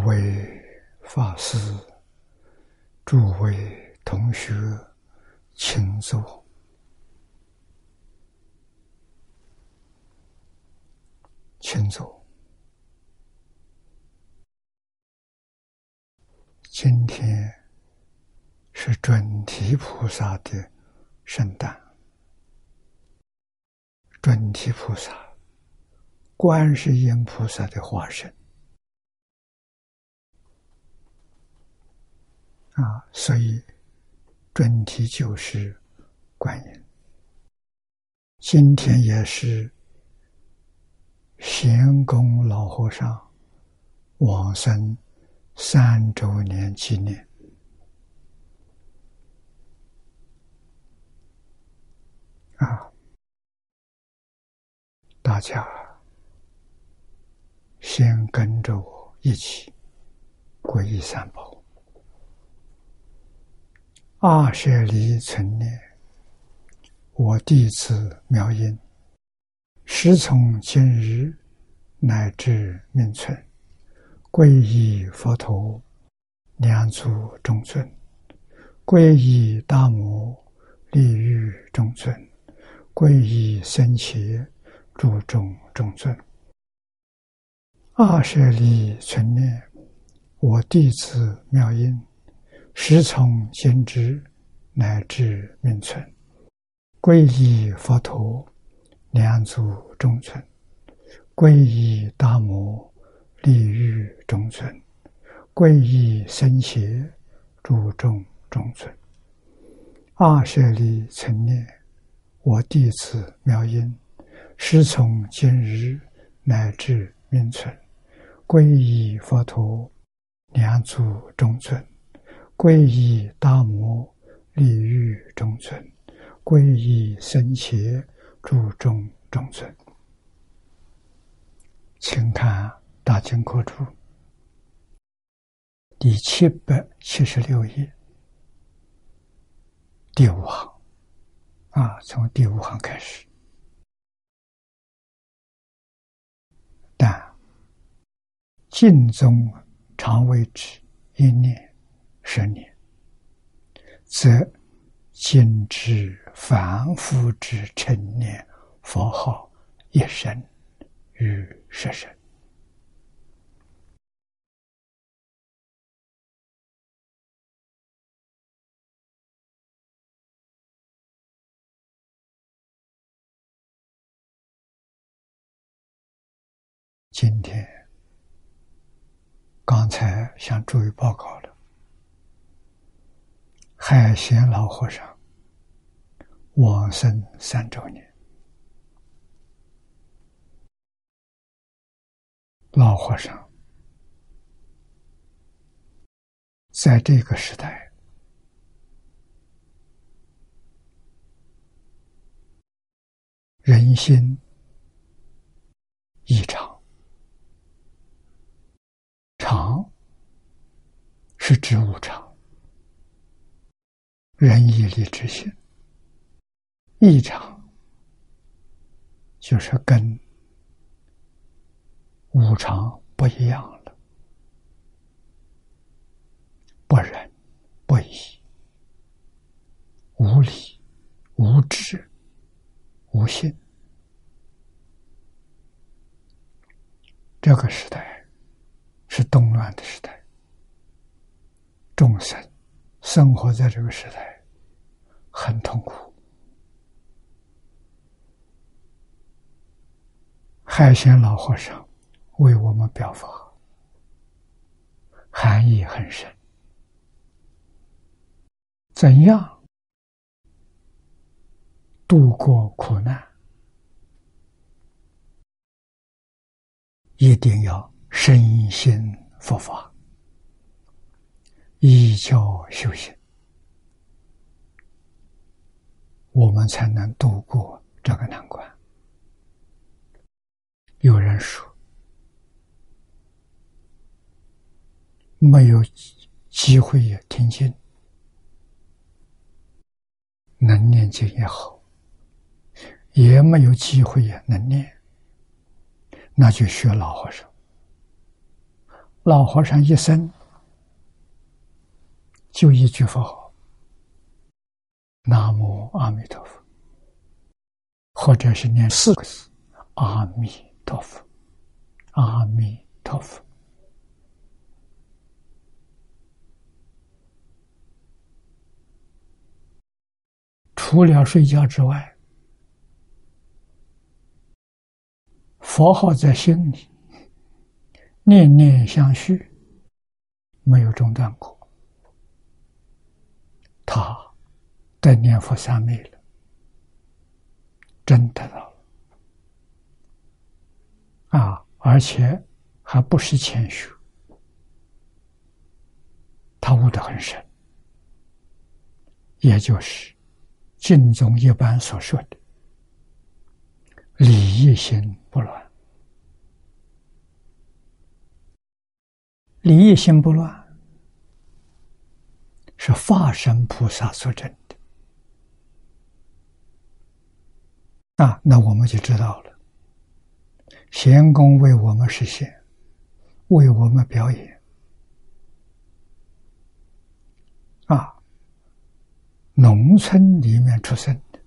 诸位法师、诸位同学，请坐，请坐。今天是准提菩萨的圣诞，准提菩萨，观世音菩萨的化身。啊，所以准提就是观音。今天也是贤公老和尚往生三周年纪念。啊，大家先跟着我一起皈依三宝。二舍离存念，我弟子妙音，时从今日乃至命存，皈依佛陀，两足中尊；皈依大摩，利欲中尊；皈依僧伽，注众中尊。二舍离存念，我弟子妙音。时从今之乃至命存，皈依佛陀，两足中存；皈依大摩，利欲中存；皈依僧伽，诸众中存。二舍利成念，我弟子妙音，时从今日乃至命存，皈依佛陀，两足中存。皈依大摩利欲中村，皈依僧伽注中中村。请看《大经科注》第七百七十六页第五行啊，从第五行开始。但尽宗常为之一念。十年，则今之凡夫之成念佛号一生与十生。今天刚才向诸位报告。海贤老和尚往生三周年，老和尚在这个时代，人心异常，常是植物常。仁义礼智信，异常就是跟无常不一样了，不仁不义，无礼无智无信。这个时代是动乱的时代，众生。生活在这个时代，很痛苦。海鲜老和尚为我们表法，含义很深。怎样度过苦难？一定要身心佛法。依教修行，我们才能度过这个难关。有人说，没有机会也听经，能念经也好；也没有机会也能念，那就学老和尚。老和尚一生就一句佛号：“南无阿弥陀佛”，或者是念四个字：“阿弥陀佛，阿弥陀佛。”除了睡觉之外，佛号在心里，念念相续，没有中断过。他得念佛三昧了，真得到了啊！而且还不是谦虚，他悟得很深，也就是。经中一般所说的“理一心不乱”，理一心不乱是化身菩萨所证的啊，那我们就知道了。贤公为我们实现，为我们表演啊。农村里面出生的，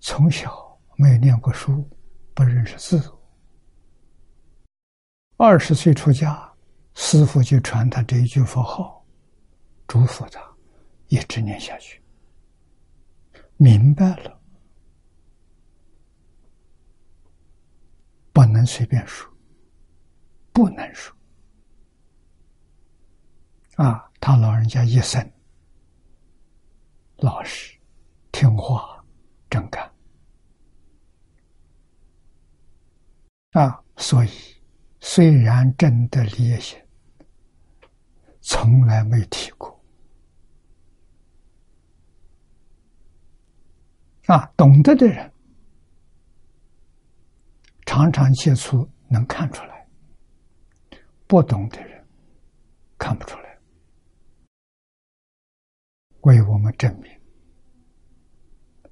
从小没有念过书，不认识字。二十岁出家，师傅就传他这一句佛号，嘱咐他一直念下去。明白了，不能随便说，不能说。啊，他老人家一生。老实、听话、正干啊！所以，虽然真的理解，从来没提过啊。懂得的人，常常接触能看出来；不懂的人，看不出来。为我们证明，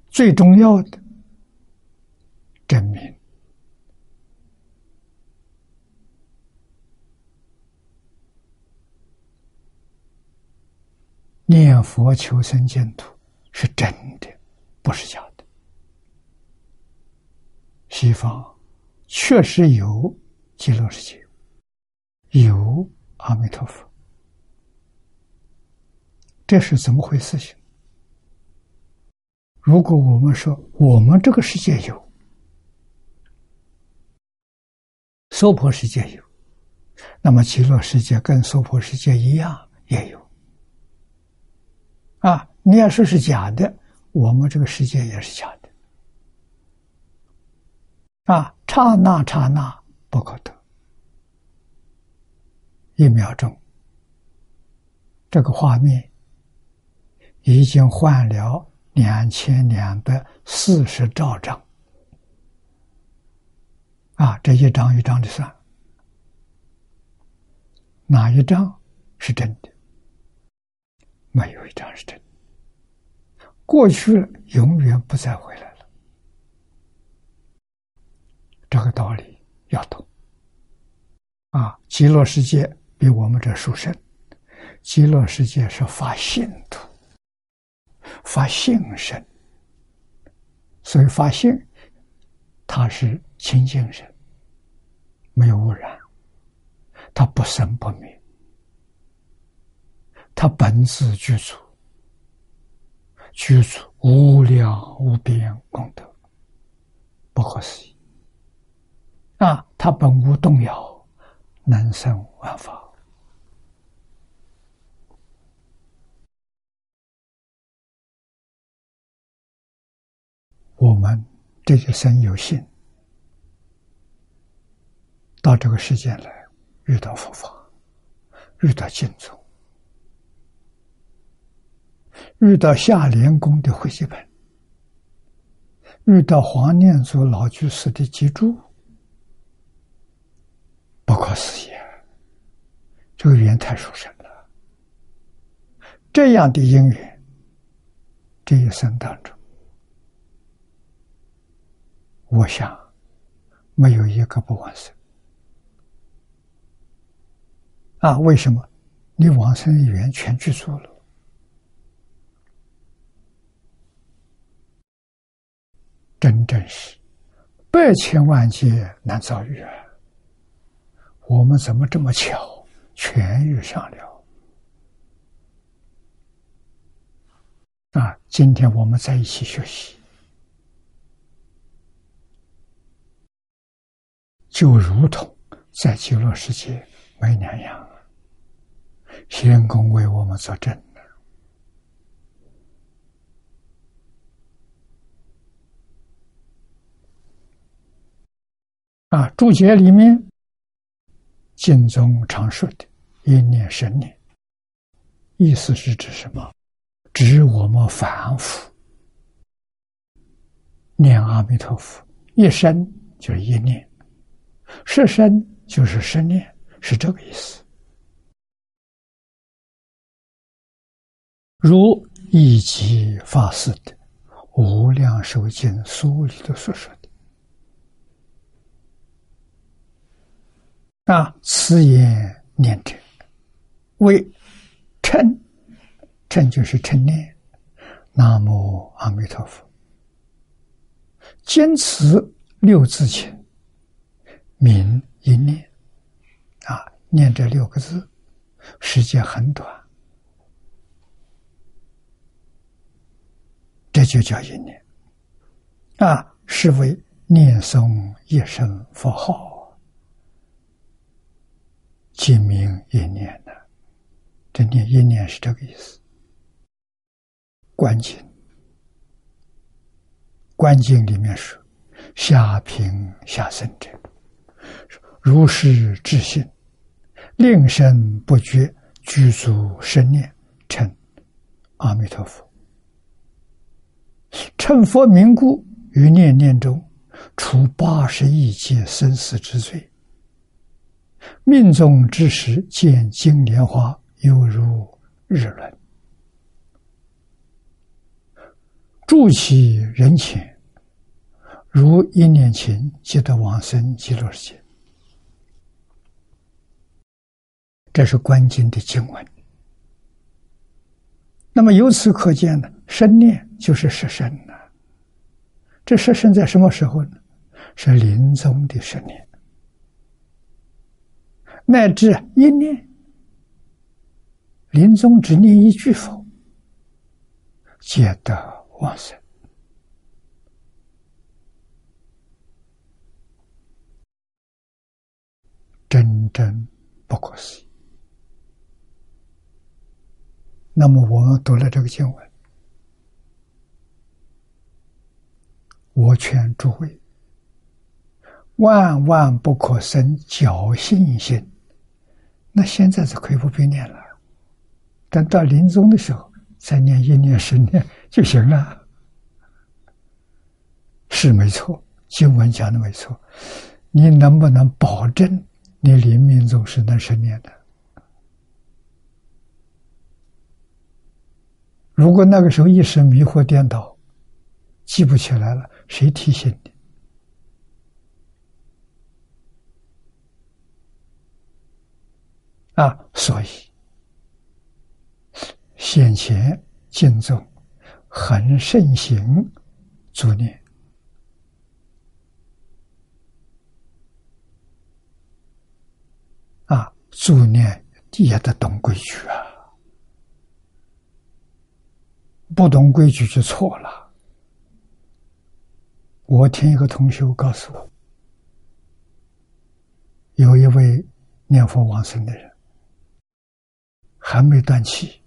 最重要的证明，念佛求生净土是真的，不是假的。西方确实有极乐世界，有阿弥陀佛。这是怎么回事？情？如果我们说我们这个世界有，娑婆世界有，那么极乐世界跟娑婆世界一样也有。啊，你要说是假的，我们这个世界也是假的。啊，刹那刹那不可得，一秒钟，这个画面。已经换了两千两百四十兆张，啊，这一张一张的算，哪一张是真的？没有一张是真的。过去了，永远不再回来了。这个道理要懂。啊，极乐世界比我们这殊胜，极乐世界是发性土。发性身，所以发性，它是清净身，没有污染，它不生不灭，它本自具足，具足无量无边功德，不可思议。啊，他本无动摇，能生万法。我们这些生有幸到这个世界来，遇到佛法，遇到净土，遇到下莲宫的会集本，遇到黄念祖老居士的集注，不可思议啊！这个缘太殊胜了，这样的因缘，这一生当中。我想，没有一个不完生。啊，为什么？你往生的缘全具足了。真正是百千万劫难遭遇啊！我们怎么这么巧，全遇上了？啊！今天我们在一起学习，就如同在极乐世界没两样。仙公为我们作证。啊，注解里面，经中常说的“一念生念”，意思是指什么？指我们凡夫念阿弥陀佛，一生就是一念，十生就是十念，是这个意思。如一即法师的《无量寿经》书里头所说的。啊，此言念者为称，称就是称念。南无阿弥陀佛，坚持六字前，名一念。啊，念这六个字，时间很短，这就叫一念。啊，是为念诵一声佛号。精明一念的，这念一念是这个意思。观经，观经里面说：“下平下生者，如是至信，令身不觉，具足生念，称阿弥陀佛。称佛名故，于念念中，除八十亿劫生死之罪。”命中之时，见金莲花，犹如日轮；住其人前，如一念前即得往生极乐世界。这是关键的经文。那么由此可见呢，生念就是失身了。这失身在什么时候呢？是临终的十念。乃至一念，临终只念一句佛，皆得往生，真真不可思议。那么我们读了这个经文，我劝诸位，万万不可生侥幸心。那现在是可以不必念了，等到临终的时候再念一念十念就行了，是没错。经文讲的没错，你能不能保证你临命终是能十念的？如果那个时候一时迷惑颠倒，记不起来了，谁提醒你？啊，所以先前敬重很盛行助念啊，助念也得懂规矩啊，不懂规矩就错了。我听一个同学告诉我，有一位念佛往生的人。还没断气，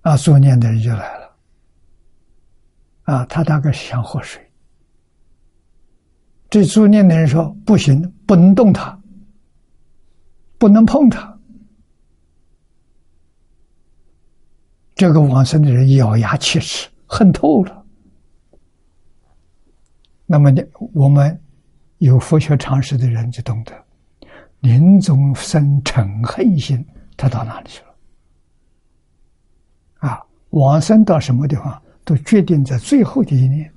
啊，作念的人就来了，啊，他大概是想喝水。这作念的人说：“不行，不能动他，不能碰他。”这个往生的人咬牙切齿，恨透了。那么呢，我们有佛学常识的人就懂得。临终生嗔恨心，他到哪里去了？啊，往生到什么地方，都决定在最后的一念。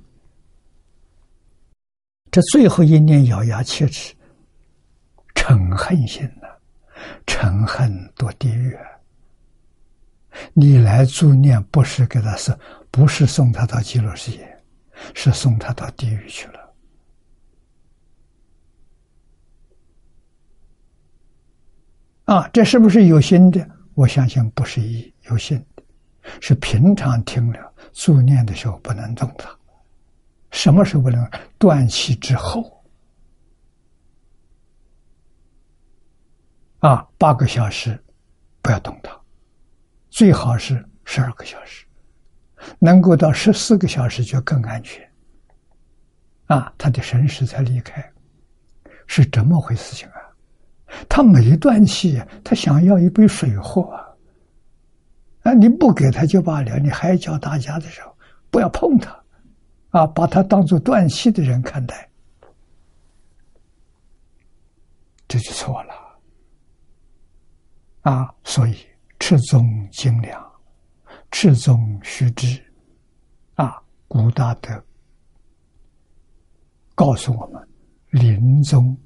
这最后一念咬牙切齿，嗔恨心呢？嗔恨堕地狱。你来助念，不是给他送，不是送他到极乐世界，是送他到地狱去了。啊，这是不是有心的？我相信不是一有心的，是平常听了助念的时候不能动它。什么时候不能？断气之后。啊，八个小时不要动它，最好是十二个小时，能够到十四个小时就更安全。啊，他的神识才离开，是这么回事情啊？他没断气，他想要一杯水喝啊！你不给他就罢了，你还教大家的时候不要碰他，啊，把他当做断气的人看待，这就错了。啊，所以赤宗精良，赤宗须知，啊，古大德告诉我们，临终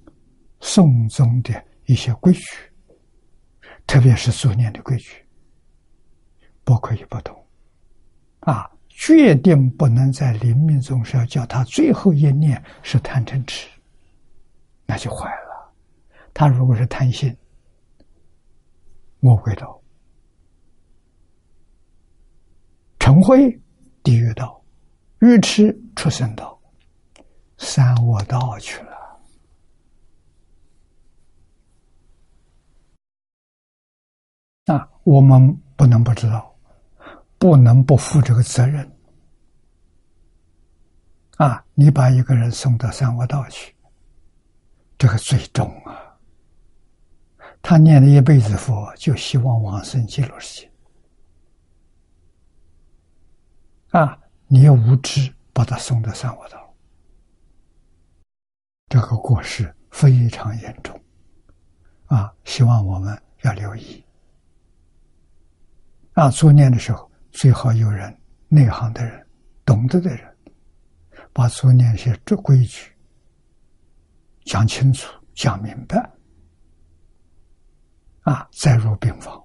送终的。一些规矩，特别是助念的规矩，不可以不懂。啊，决定不能在临命终时要叫他最后一念是贪嗔痴，那就坏了。他如果是贪心，魔鬼道、嗔恚地狱道、愚痴畜生道、三恶道去了。啊，我们不能不知道，不能不负这个责任。啊，你把一个人送到三恶道去，这个最重啊！他念了一辈子佛，就希望往生极乐世界。啊，你无知把他送到三恶道，这个过失非常严重。啊，希望我们要留意。啊，做念的时候最好有人内行的人、懂得的人，把做念些这规矩讲清楚、讲明白，啊，再入病房。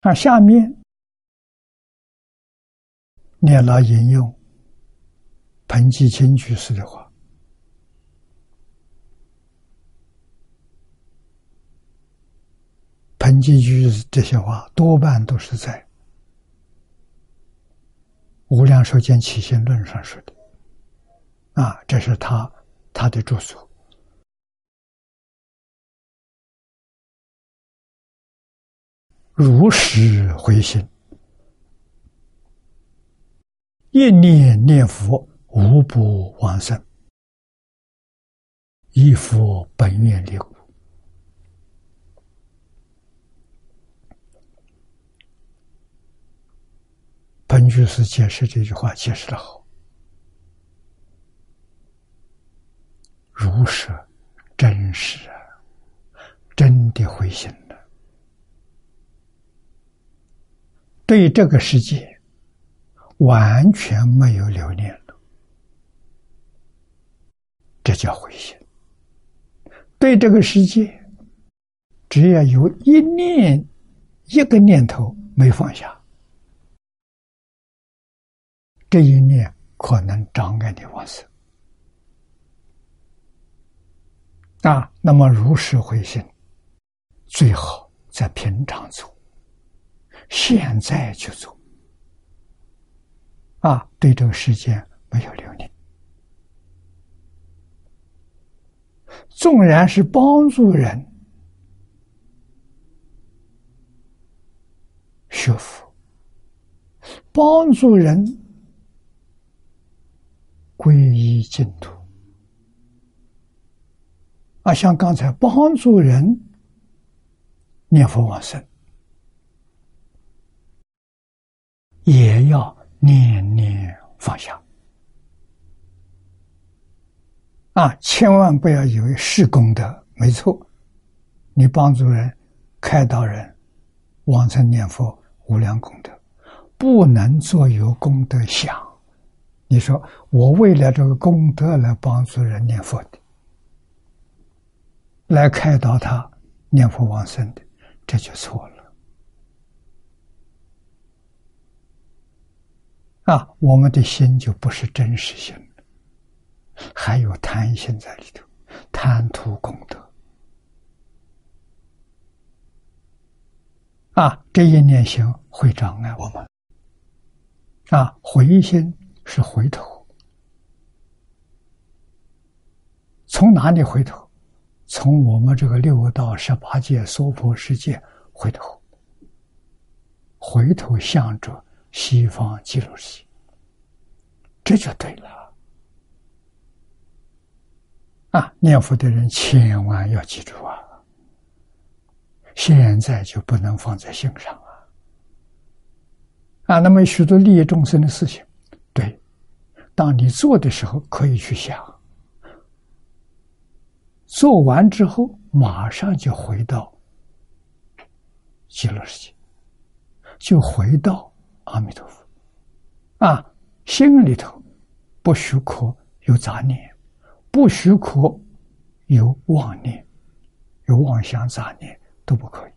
那下面念了引用彭继清居士的话。陈继居这些话多半都是在《无量寿经起心论》上说的，啊，这是他他的著作。如实回心，一念念佛，无不往生，一佛本愿力。本居士解释这句话解释的好，如实真实啊，真的回心了，对这个世界完全没有留恋了，这叫回心。对这个世界，只要有一念一个念头没放下。这一念可能障碍你往生啊！那么如实回心，最好在平常做，现在就做啊！对这个世界没有留恋，纵然是帮助人学佛，帮助人。皈依净土啊，像刚才帮助人念佛往生，也要念念放下啊！千万不要以为是功德，没错，你帮助人、开导人、往生念佛，无量功德，不能做有功德想。你说我为了这个功德来帮助人念佛的，来开导他念佛往生的，这就错了。啊，我们的心就不是真实心还有贪心在里头，贪图功德。啊，这一念心会障碍我们。啊，回心是回头，从哪里回头？从我们这个六道十八界娑婆世界回头，回头向着西方极乐世界，这就对了。啊，念佛的人千万要记住啊！现在就不能放在心上啊！啊，那么许多利益众生的事情，当你做的时候可以去想，做完之后马上就回到极乐世界，就回到阿弥陀佛，啊，心里头不许可有杂念，不许可有妄念，有妄想杂念。都不可以，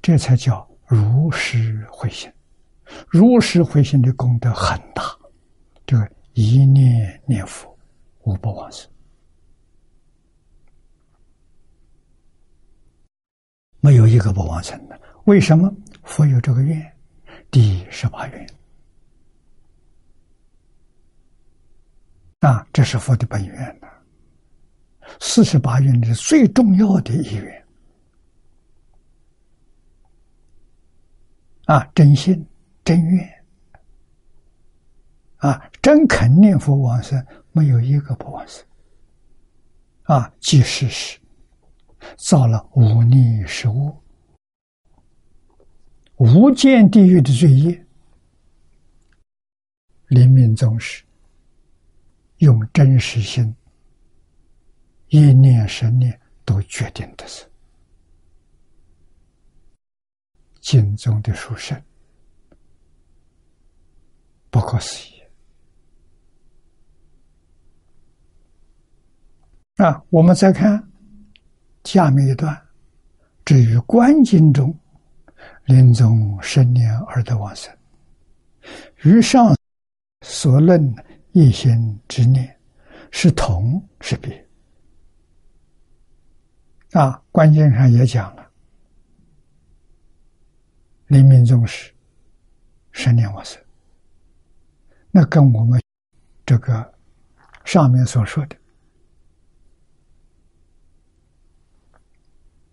这才叫如实回心。如实回心的功德很大，一念念佛，无不往生，没有一个不往生的。为什么？佛有这个愿，第十八愿啊，这是佛的本愿呐。四十八愿的最重要的一愿。啊，真心、真愿，啊，真肯念佛往生，没有一个不往生。啊，即使是造了无逆十恶、无间地狱的罪业，临命终时，用真实心一念、十念都决定的是。经中的书生，不可思议。啊，我们再看下面一段，至于观经中临终生年而得往生，与上所论一心之念是同是别？啊，观经上也讲了。临命终时，生年往生，那跟我们这个上面所说的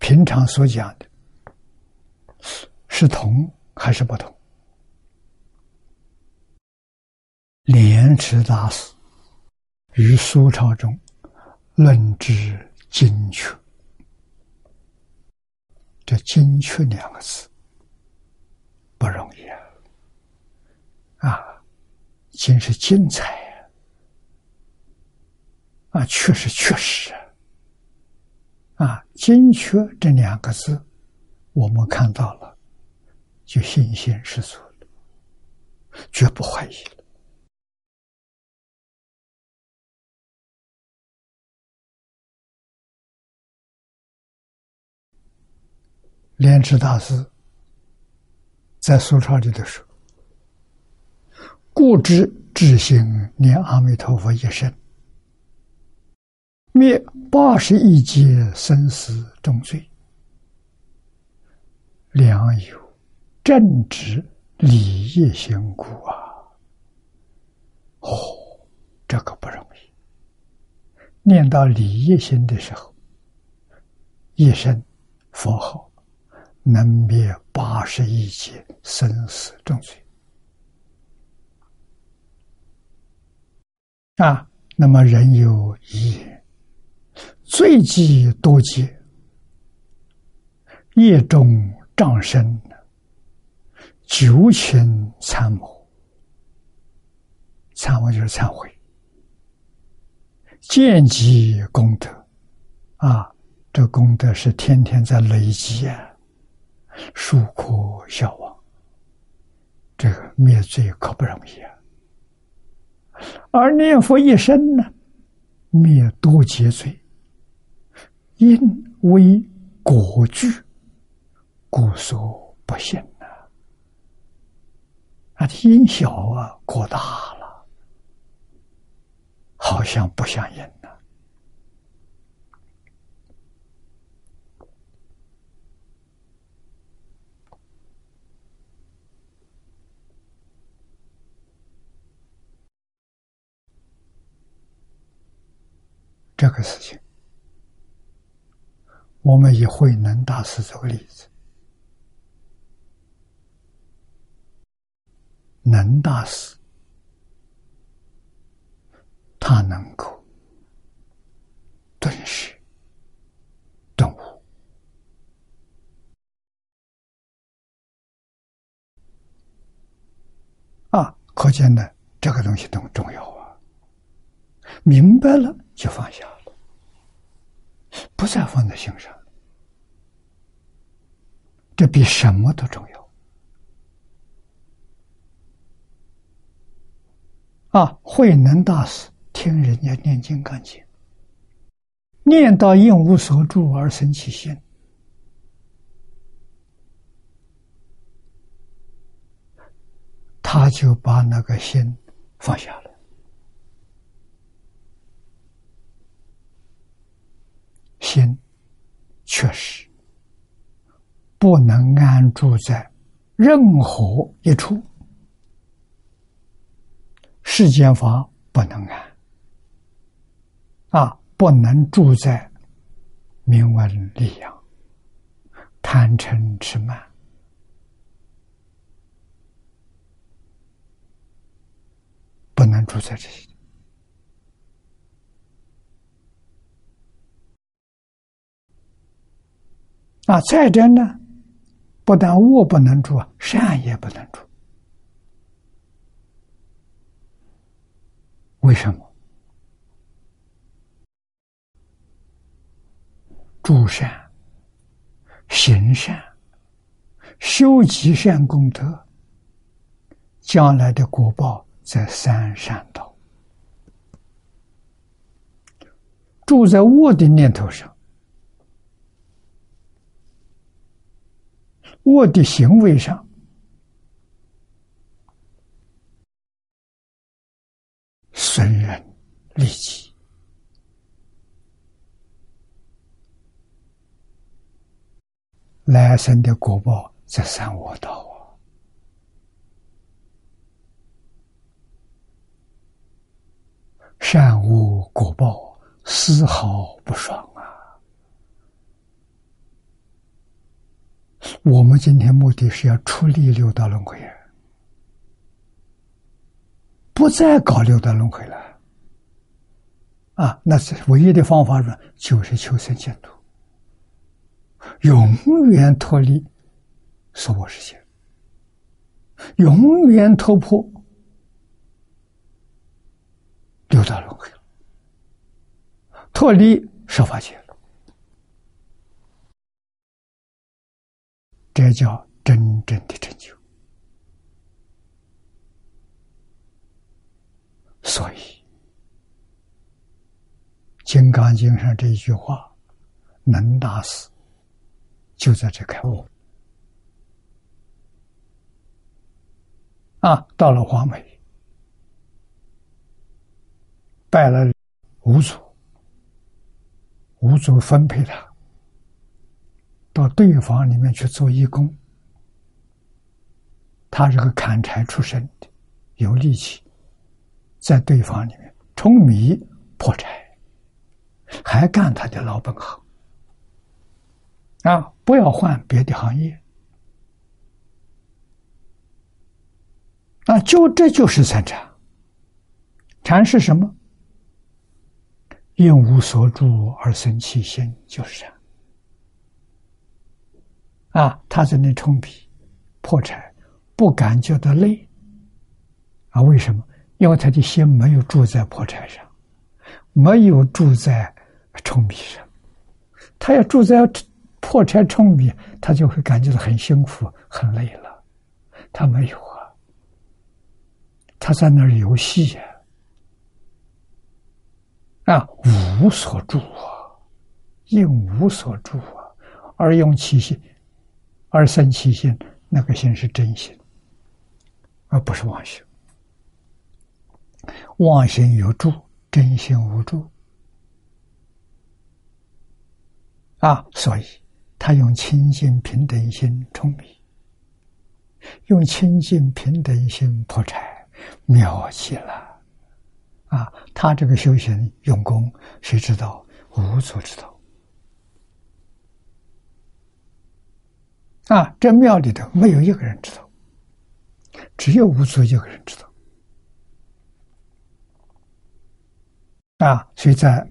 平常所讲的，是同还是不同？莲池大师于苏朝中论之精确，这“精确”两个字。不容易啊！啊，真是精彩啊！确实确实啊！啊，精确这两个字，我们看到了，就信心十足了，绝不怀疑了。莲池大师。在苏超里的说：“故知智心念阿弥陀佛一生，灭八十一劫生死重罪，良友正直礼业心故啊！哦，这个不容易。念到礼业心的时候，一声佛号。”能灭八十一劫生死重罪啊！那么人有一罪极多劫，业中障深，九情参谋，参谋就是忏悔，见积功德啊！这功德是天天在累积啊！疏可消亡，这个灭罪可不容易啊！而念佛一生呢，灭多劫罪，因为果具，故所不信呐。啊，因小啊，果大了，好像不相应呢。这个事情，我们以慧能大师做个例子。能大师，他能够顿时顿悟啊！可见呢，这个东西都重要啊。明白了就放下，不再放在心上，这比什么都重要。啊！慧能大师听人家念金刚经，念到应无所住而生其心，他就把那个心放下了。心确实不能安住在任何一处。世间法不能安，啊，不能住在名闻利养、贪嗔痴慢，不能住在这些。啊，再者呢，不但恶不能住，善也不能住。为什么？诸善、行善、修积善功德，将来的果报在三善道。住在恶的念头上，我的行为上。损人利己，来生的果报在三恶道啊！善恶果报丝毫不爽啊！我们今天目的是要出离六道轮回！不再搞六道轮回了，啊，那是唯一的方法呢，就是求生净土，永远脱离娑婆世界，永远突破六道轮回脱离十法界。这叫真正的成就。所以，《金刚经》上这一句话，能大师就在这开悟啊！到了黄梅，拜了五祖，五祖分配他到对房里面去做义工。他是个砍柴出身的，有力气。在对方里面舂米破柴，还干他的老本行啊！不要换别的行业啊！就这就是参禅。禅是什么？因无所住而生其心，就是禅啊！他在那冲米破柴，不感觉到累啊？为什么？因为他的心没有住在破柴上，没有住在冲米上，他要住在破柴冲米，他就会感觉到很辛苦、很累了。他没有啊，他在那儿游戏呀，啊，无所住啊，应无所住啊，而用其心，而生其心，那个心是真心，而不是妄心。妄心有住，真心无住。啊，所以他用清净平等心冲迷，用清净平等心破柴，妙极了。啊，他这个修行用功，谁知道？无足知道。啊，这庙里头没有一个人知道，只有吴祖一个人知道。啊，所以在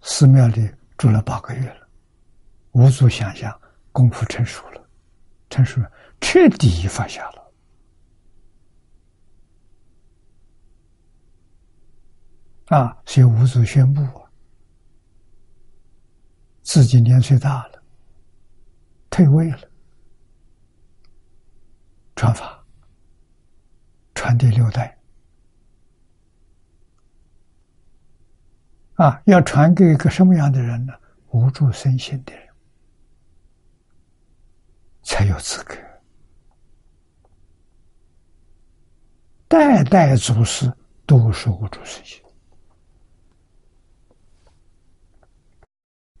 寺庙里住了八个月了，无足想象，功夫成熟了，成熟了，彻底发下了。啊！所以吴祖宣布啊，自己年岁大了，退位了，传法，传第六代。啊，要传给一个什么样的人呢？无助身心的人，才有资格。代代祖师都是无助身心。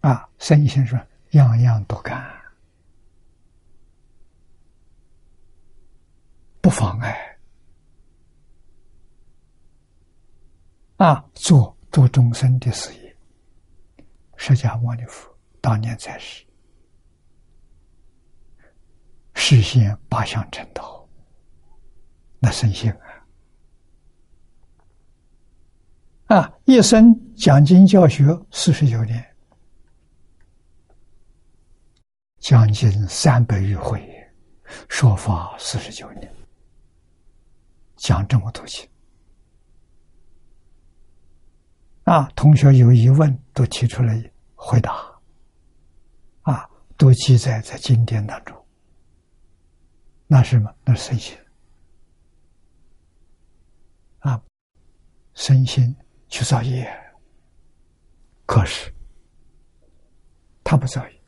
啊，身心说样样都干，不妨碍啊，做度众生的事业。释迦牟尼佛当年在世，实现八相成道，那身心啊，啊，一生讲经教学四十九年。将近三百余回，说法四十九年，讲这么多经啊！同学有疑问都提出来回答，啊，都记载在经典当中。那是什么？那是身心啊，身心去造业，可是他不造业。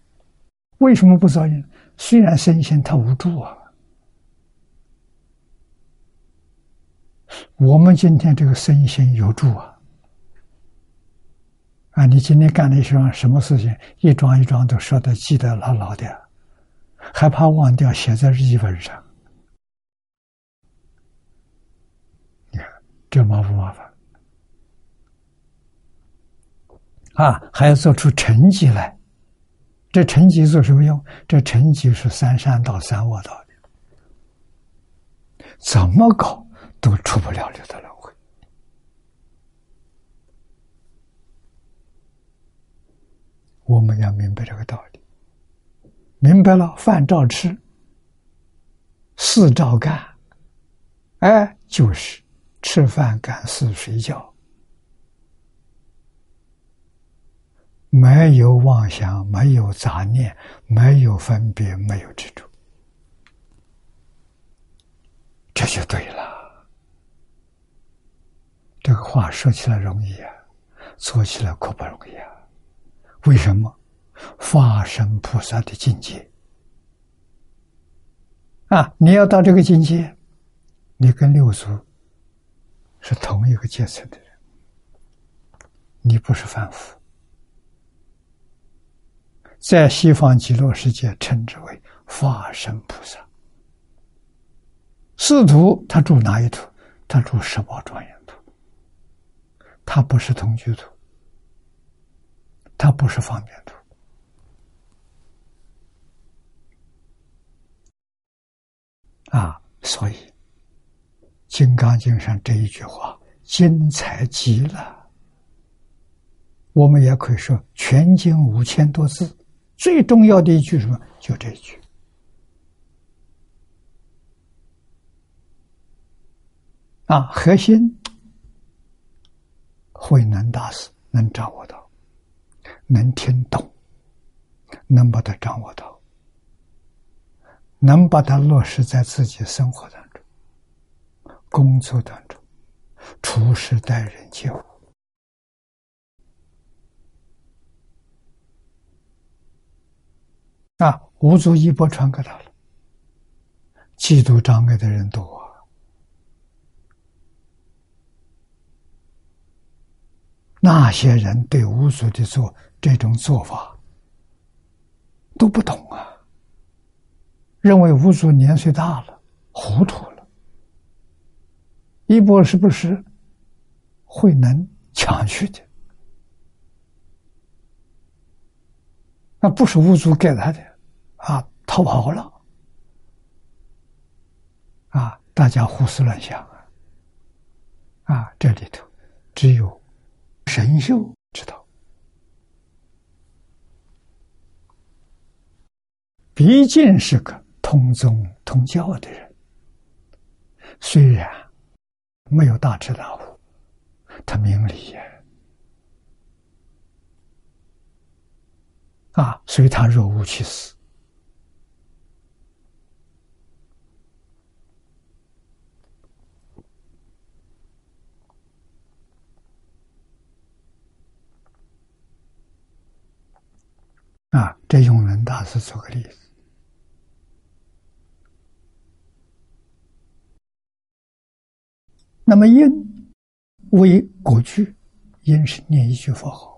为什么不造业？虽然身心他无助啊，我们今天这个身心有助啊，啊，你今天干了一桩什么事情，一桩一桩都说的记得牢牢的，害怕忘掉，写在日记本上。你看这麻不麻烦？啊，还要做出成绩来。这成绩做什么用？这成绩是三善道、三恶道的，怎么搞都出不了六道轮回。我们要明白这个道理，明白了，饭照吃，事照干，哎，就是吃饭、干事、睡觉。没有妄想，没有杂念，没有分别，没有执着，这就对了。这个话说起来容易啊，做起来可不容易啊。为什么？化身菩萨的境界啊！你要到这个境界，你跟六祖是同一个阶层的人，你不是凡夫。在西方极乐世界，称之为化身菩萨。四土他住哪一土？他住十宝庄严土。他不是同居土，他不是方便土。啊，所以《金刚经》上这一句话精彩极了。我们也可以说，全经五千多字。最重要的一句什么？就这一句啊！核心慧能大师能掌握到，能听懂，能把它掌握到，能把它落实在自己生活当中、工作当中、处事待人接物。啊，无足一波传给他了，嫉妒障碍的人多。那些人对五祖的做这种做法都不懂啊，认为五祖年岁大了，糊涂了。一波是不是会能抢去的？那不是五祖给他的啊，逃跑了啊！大家胡思乱想啊！啊，这里头只有神秀知道，毕竟是个通宗通教的人，虽然没有大彻大悟，他明理呀。啊，所以他若无其事啊，这用人大师做个例子。那么因为过去因是念一句佛号。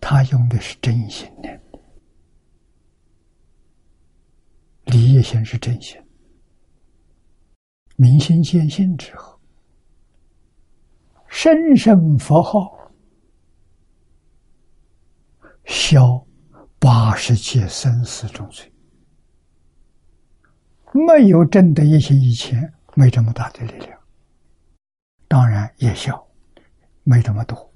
他用的是真心念，理业心是真心，明心见性之后，声声佛号，消八十劫生死重罪。没有真的一心以前，没这么大的力量，当然也消，没这么多。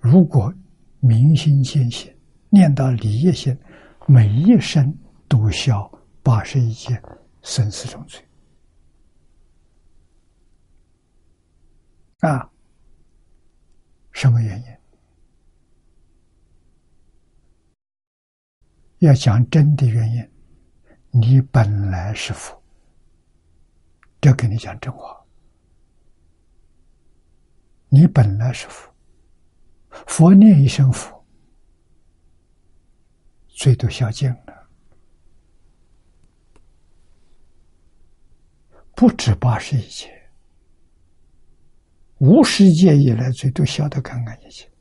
如果明心见性，念到离业心，每一生都消八十一劫生死重罪。啊，什么原因？要讲真的原因，你本来是佛，这跟你讲真话，你本来是佛。佛念一声佛，最多消尽了，不止八十一劫，无世界以来最多消得干干净净。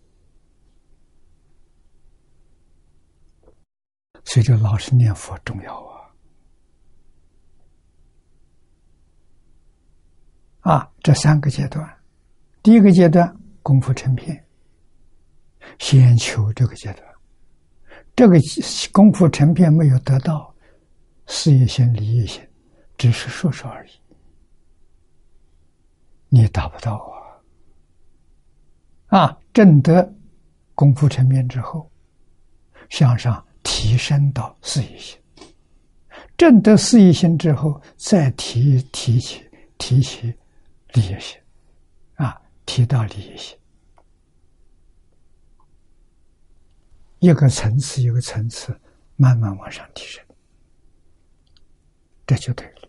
所以，这老实念佛重要啊！啊，这三个阶段，第一个阶段功夫成片。先求这个阶段，这个功夫成片没有得到，事业心、利益心，只是说说而已，你达不到啊！啊，正得功夫成片之后，向上提升到事业心，正得事业心之后，再提提起提起利益心，啊，提到利益心。一个层次一个层次慢慢往上提升，这就对了。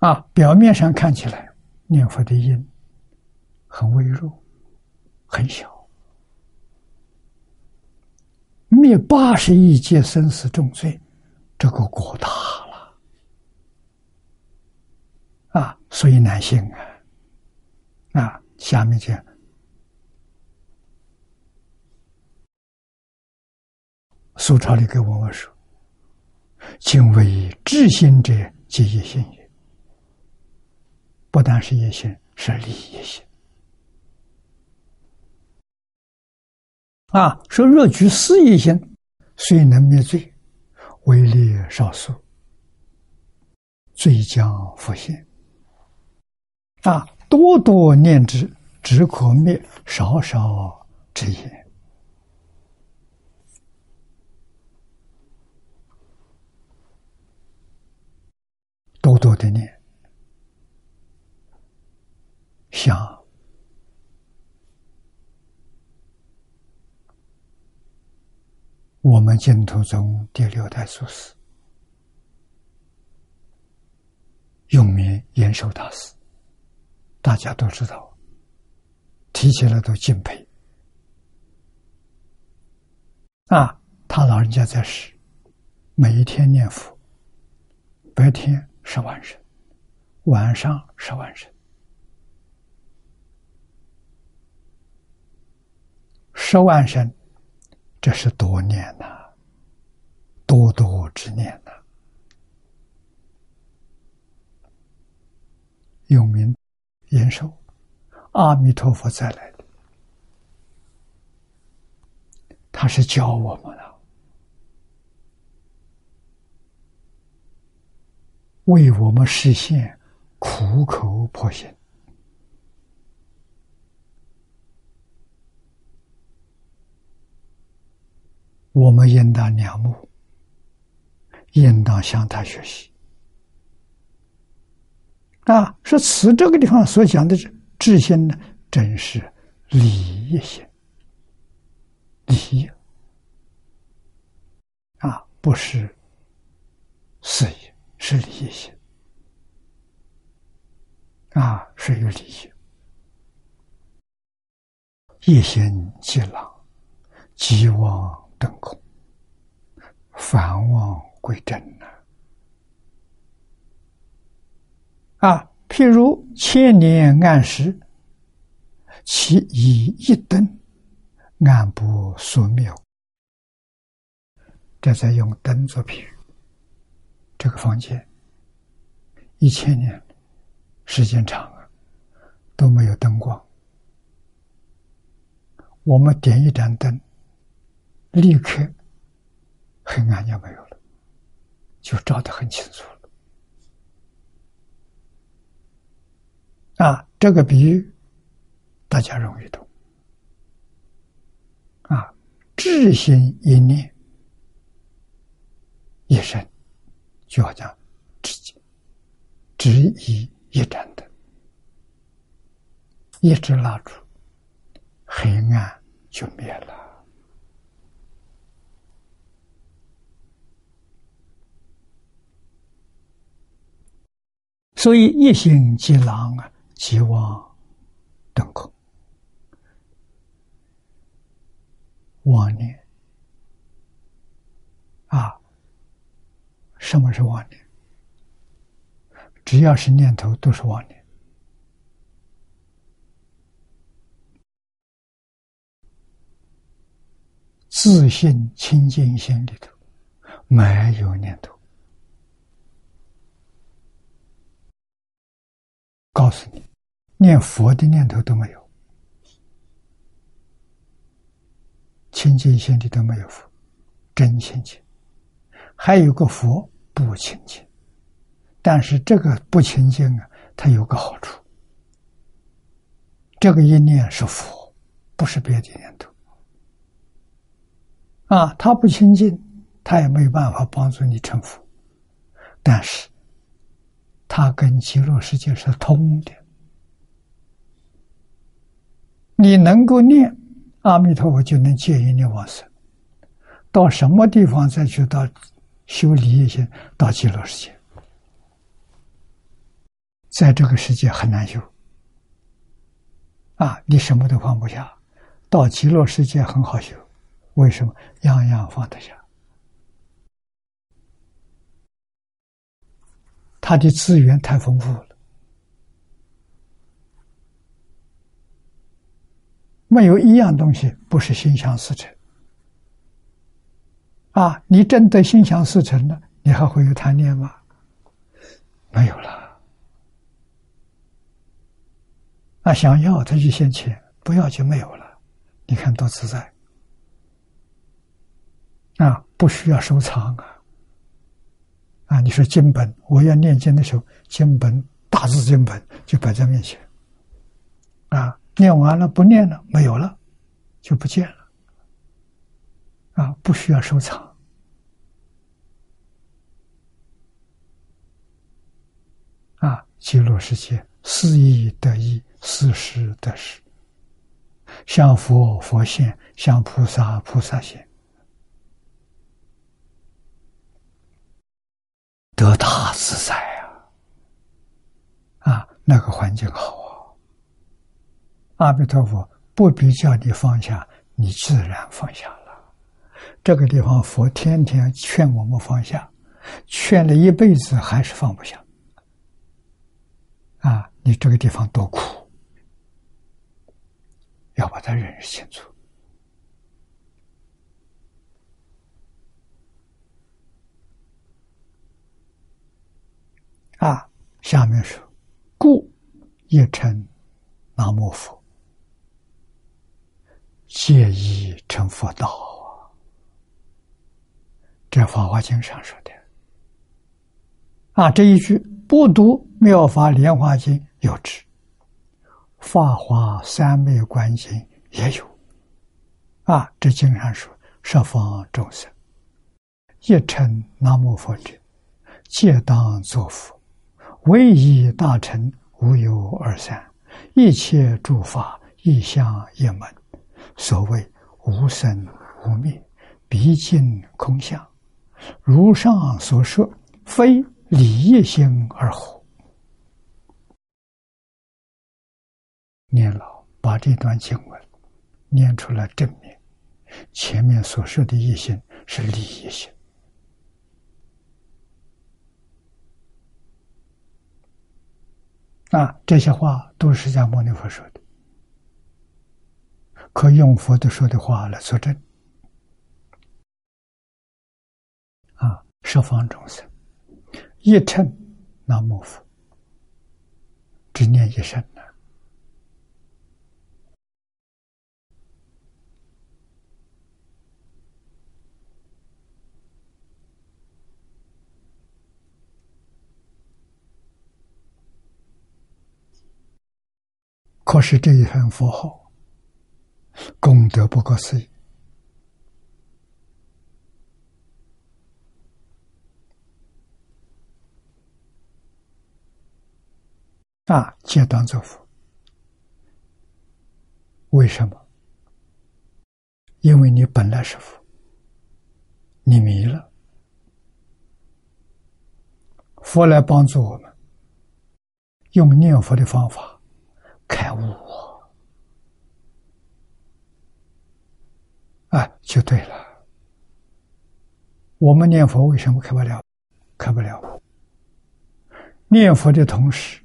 啊，表面上看起来念佛的音很微弱，很小，灭八十亿劫生死重罪，这个果大了啊，所以难信啊。啊，下面讲。苏朝里给我们说：“敬畏至心者，即业心也。不但是业心，是利业心。啊，说若举四业心，虽能灭罪，威力少数，罪将复现。啊，多多念之，只可灭少少之业。”多多的念，想我们净土宗第六代祖师，永明延寿大师，大家都知道，提起来都敬佩。啊他老人家在世，每一天念佛，白天十万声，晚上十万声，十万声，这是多念呐，多多之念呐。有名延寿，阿弥陀佛再来的，他是教我们的，为我们实现苦口婆心。我们应当仰慕，应当向他学习。啊，说此这个地方所讲的智心呢，真是礼业心，理啊，不是事业，是礼业心啊，是有理业。业心即朗，即往登空，返往归真呐。啊，譬如千年暗时，其以一灯暗不所灭。这在用灯做比喻。这个房间一千年时间长了都没有灯光，我们点一盏灯，立刻黑暗就没有了，就照得很清楚了。啊，这个比喻大家容易懂。啊，智心一念一生，就好像只只以一盏灯，一支蜡烛，黑暗就灭了。所以一心即狼啊。即忘灯空，妄念啊！什么是妄念？只要是念头，都是妄念。自信清净心里头没有念头。告诉你，念佛的念头都没有，清净心里都没有佛，真清净。还有个佛不清净，但是这个不清净啊，它有个好处，这个一念是佛，不是别的念头。啊，他不清净，他也没有办法帮助你成佛，但是。它跟极乐世界是通的，你能够念阿弥陀佛，就能戒一念往生。到什么地方再去到修理一些到极乐世界，在这个世界很难修啊！你什么都放不下，到极乐世界很好修，为什么？样样放得下。他的资源太丰富了，没有一样东西不是心想事成。啊，你真的心想事成了，你还会有贪念吗？没有了。啊，想要他就先钱，不要就没有了。你看多自在。啊，不需要收藏啊。啊！你说经本，我要念经的时候，经本大字经本就摆在面前。啊，念完了不念了，没有了，就不见了。啊，不需要收藏。啊，极乐世界，四意得意，四时得时，向佛佛现，向菩萨菩萨现。得大自在啊！啊，那个环境好啊！阿弥陀佛不必叫你放下，你自然放下了。这个地方佛天天劝我们放下，劝了一辈子还是放不下。啊，你这个地方多苦，要把它认识清楚。啊，下面说，故一称南无佛，皆以成佛道。这《法华经》上说的。啊，这一句不读《妙法莲华经》有之，《法华三昧观经》也有。啊，这经上说，十方众生一称南无佛者，皆当作佛。唯一大乘无有二三，一切诸法一相一门。所谓无生无灭，毕竟空相。如上所说，非理业心而活。念老把这段经文念出了正面，前面所说的一心是理业心。啊，这些话都是释迦牟尼佛说的，可用佛的说的话来作证。啊，十方众生一称南无佛，只念一声。可是这一份佛号，功德不可思议啊！皆当作福，为什么？因为你本来是佛，你迷了，佛来帮助我们，用念佛的方法。开悟，啊，就对了。我们念佛为什么开不了？开不了。念佛的同时，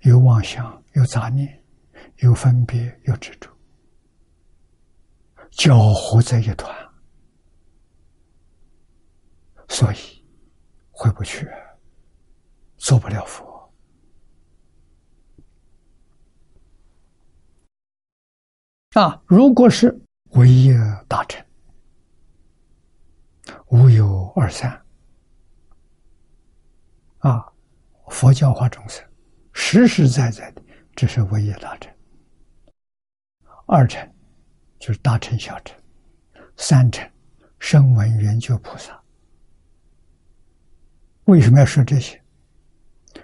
有妄想，有杂念，有分别，有执着，搅和在一团，所以回不去，做不了佛。啊，如果是唯一大乘，无有二三。啊，佛教化众生，实实在在的，这是唯一大乘。二乘就是大乘、小乘，三乘声闻缘觉菩萨。为什么要说这些？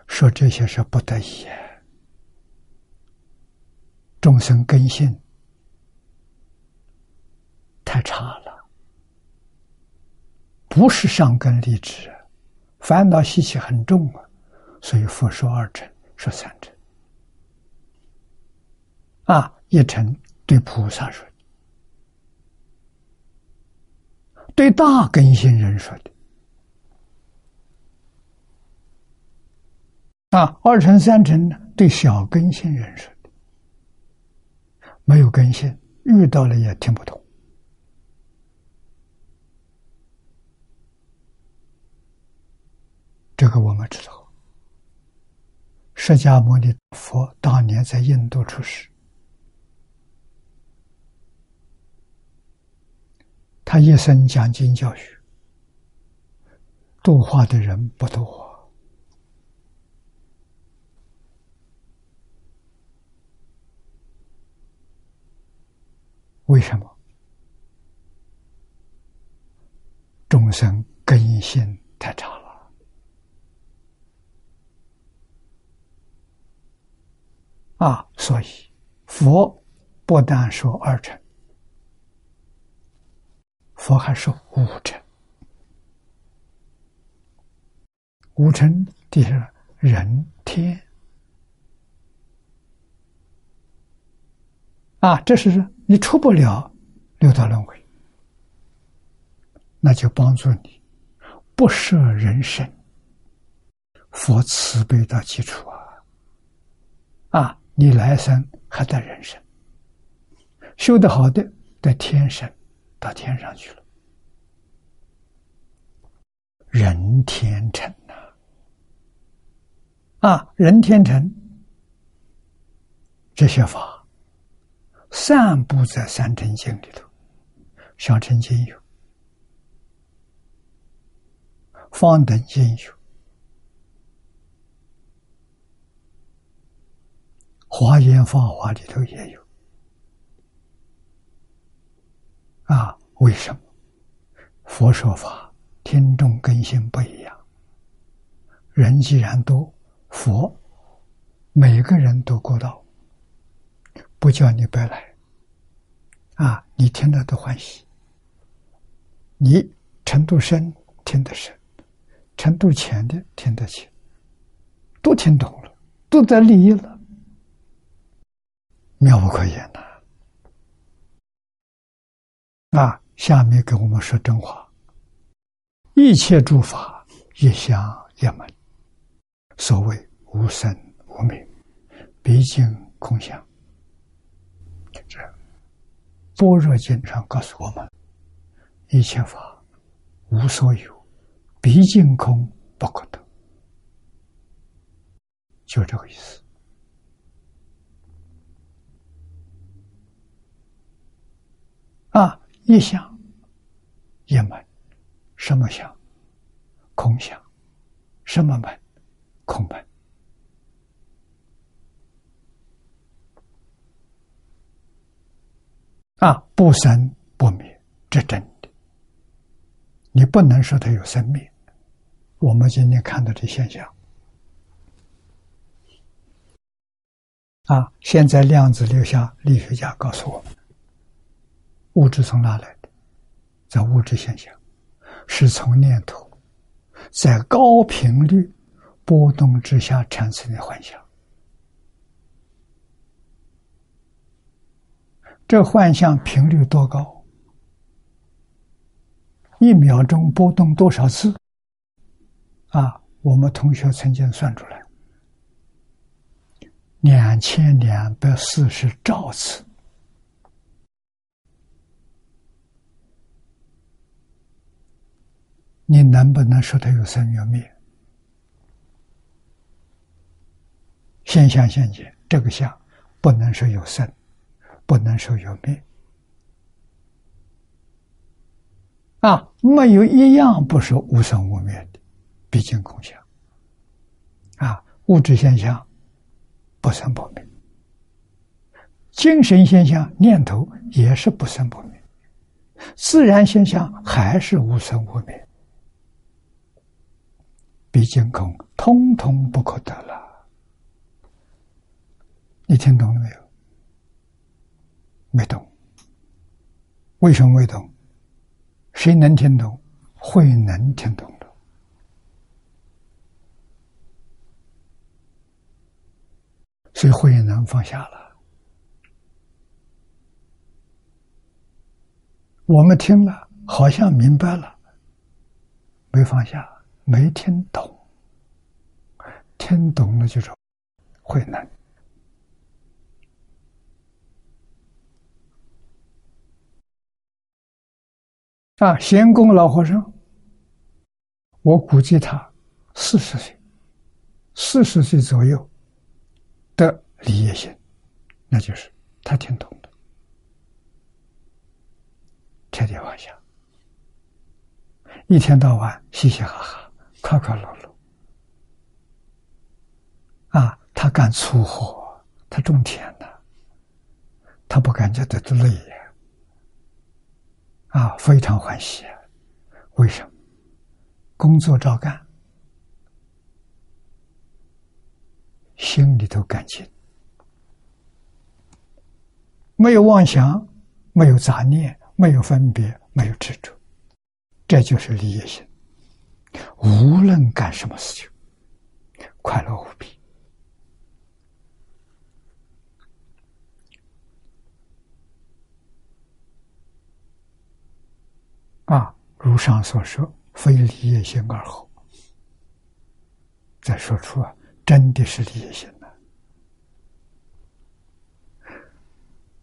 说这些是不得已，众生根性。太差了，不是上根立志，烦恼习气很重啊，所以佛说二乘，说三乘，啊，一乘对菩萨说的，对大根性人说的，啊，二乘三乘呢，对小根性人说的，没有根性，遇到了也听不懂。这个我们知道，释迦牟尼佛当年在印度出世，他一生讲经教学，度化的人不多，为什么？众生根性太差了。啊，所以佛不但说二乘，佛还说五乘。五乘第是人天啊，这是你出不了六道轮回那就帮助你不设人生，佛慈悲的基础啊！啊，你来生还在人生，修得好的得天生，到天上去了，人天成呐！啊，人天成这些法，散布在三乘经里头，小乘经有。方等经有，华严法华里头也有。啊，为什么？佛说法听众根性不一样，人既然多，佛每个人都过道，不叫你白来。啊，你听了都欢喜，你程度深，听得深。程度浅的听得清，都听懂了，都在利益了，妙不可言呐！啊，下面给我们说真话：一切诸法一相一门，所谓无生无灭，毕竟空相。这《般若经》上告诉我们：一切法无所有。毕竟空不可得，就这个意思。啊，一想，一门，什么想？空想，什么门？空门。啊，不生不灭，这真的。你不能说它有生命。我们今天看到的现象，啊，现在量子力下力学家告诉我们，物质从哪来的？在物质现象，是从念头在高频率波动之下产生的幻想。这幻象频率多高？一秒钟波动多少次？啊，我们同学曾经算出来，两千两百四十兆次。你能不能说它有生有灭？现象现见，这个相不能说有生，不能说有灭。啊，没有一样不是无生无灭的。毕竟空相，啊，物质现象不生不灭，精神现象念头也是不生不灭，自然现象还是无生无灭，毕竟空，通通不可得了。你听懂了没有？没懂。为什么没懂？谁能听懂？慧能听懂的。所以慧能放下了，我们听了好像明白了，没放下，没听懂，听懂了就是慧能。啊，闲公老和尚，我估计他四十岁，四十岁左右。的理业心，那就是他听懂的，彻底放下，一天到晚嘻嘻哈哈、快快乐乐。啊，他干粗活，他种田的，他不感觉得累呀，啊，非常欢喜。为什么？工作照干。心里头感情，没有妄想，没有杂念，没有分别，没有执着，这就是理业心。无论干什么事情，快乐无比。啊，如上所说，非理业心而后，再说出啊，真的是理业心了。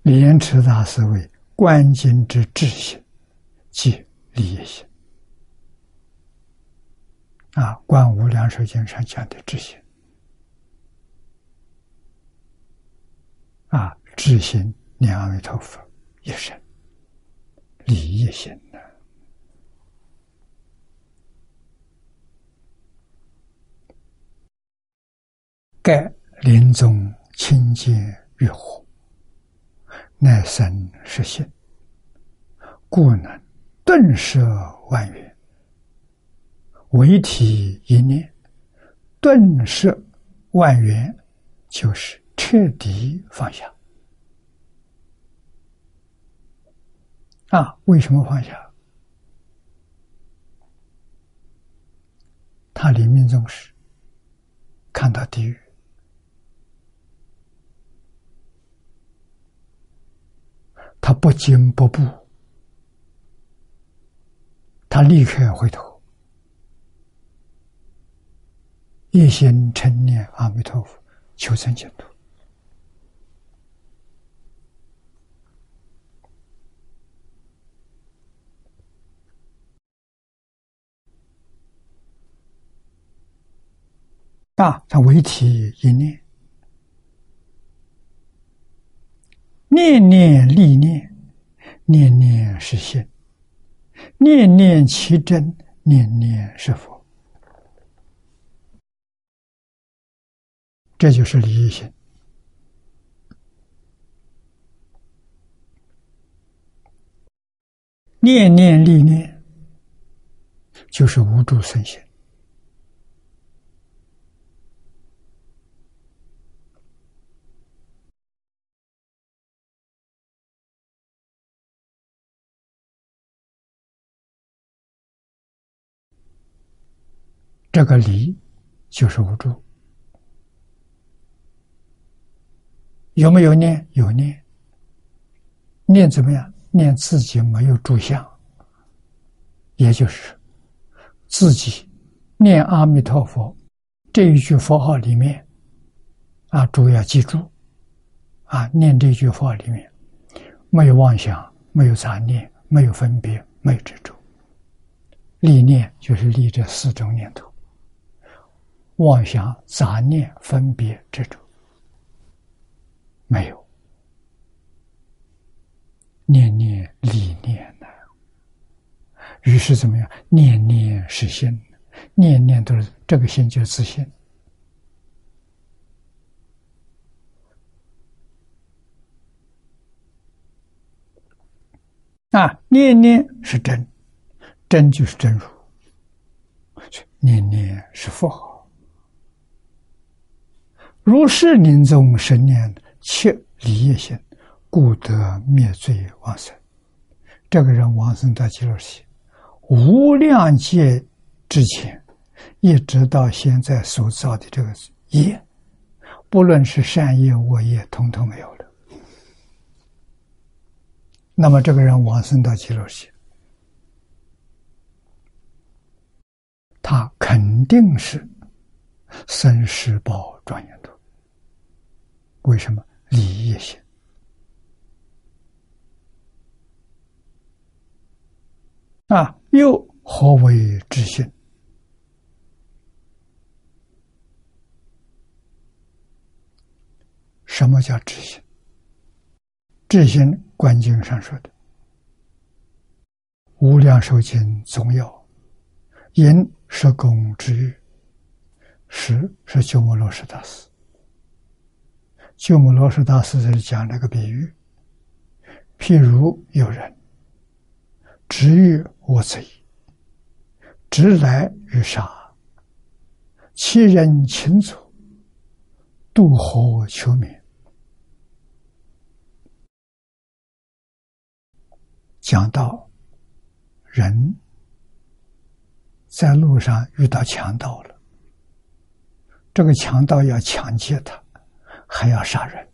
莲池大师为观经之智心，即理业心。啊，《观无量寿经》上讲的智心，啊，智心念阿弥陀佛一生，理业心呢。盖临终清净欲火，乃生实现，故能顿舍万缘。唯体一念，顿摄万缘，就是彻底放下。啊，为什么放下？他临命终时，看到地狱。他不惊不怖，他立刻回头，一心称念阿弥陀佛，求生净土。啊，他唯体一念。念念立念，念念是心；念念其真，念念是佛。这就是理义心。念念立念，就是无助生心。这个离就是无助，有没有念？有念，念怎么样？念自己没有住相，也就是自己念阿弥陀佛这一句佛号里面啊，主要记住啊，念这句佛号里面没有妄想，没有杂念，没有分别，没有执着。立念就是立这四种念头。妄想、杂念、分别执着没有，念念理念呢？于是怎么样？念念是心，念念都是这个心就是自信啊！念念是真，真就是真如，念念是佛。如是临终生念，切离业心，故得灭罪往生。这个人往生到极乐世界，无量劫之前，一直到现在所造的这个业，不论是善业恶业，统统没有了。那么，这个人往生到极乐世界，他肯定是生世报庄严土。为什么理业心啊？又何为知心？什么叫知心？知心观经上说的，《无量寿经》总要因是功之欲，十是鸠摩罗什大师。鸠摩罗什大师这里讲这个比喻，譬如有人执欲我贼，直来欲杀，其人清楚，渡河求免。讲到人在路上遇到强盗了，这个强盗要抢劫他。还要杀人，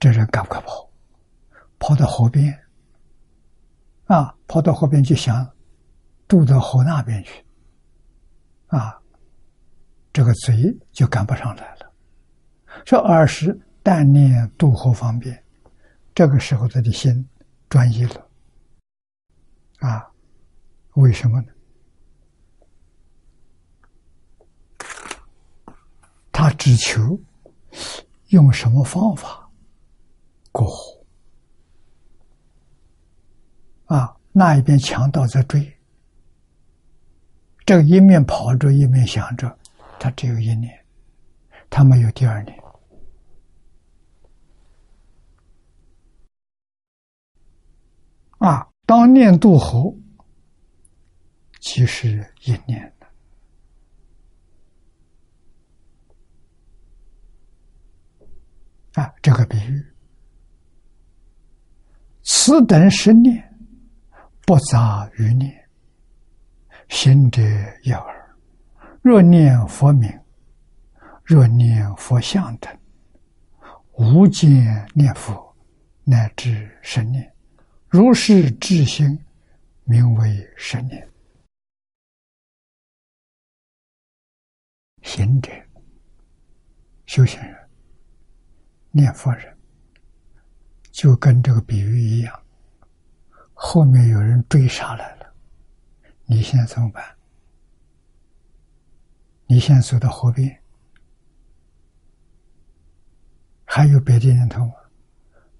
这人赶快跑，跑到河边，啊，跑到河边就想渡到河那边去，啊，这个嘴就赶不上来了。说儿时但念渡河方便，这个时候他的心专一了，啊，为什么呢？他只求用什么方法过河啊？那一边强盗在追，这个一面跑着一面想着，他只有一年，他没有第二年啊。当念渡河，即是一年。啊，这个比喻，此等十念不杂于念，行者有耳。若念佛名，若念佛像等，无间念佛，乃至神念，如是智心，名为神念。行者，修行人。念佛人就跟这个比喻一样，后面有人追杀来了，你现在怎么办？你现在走到河边，还有别的念头吗？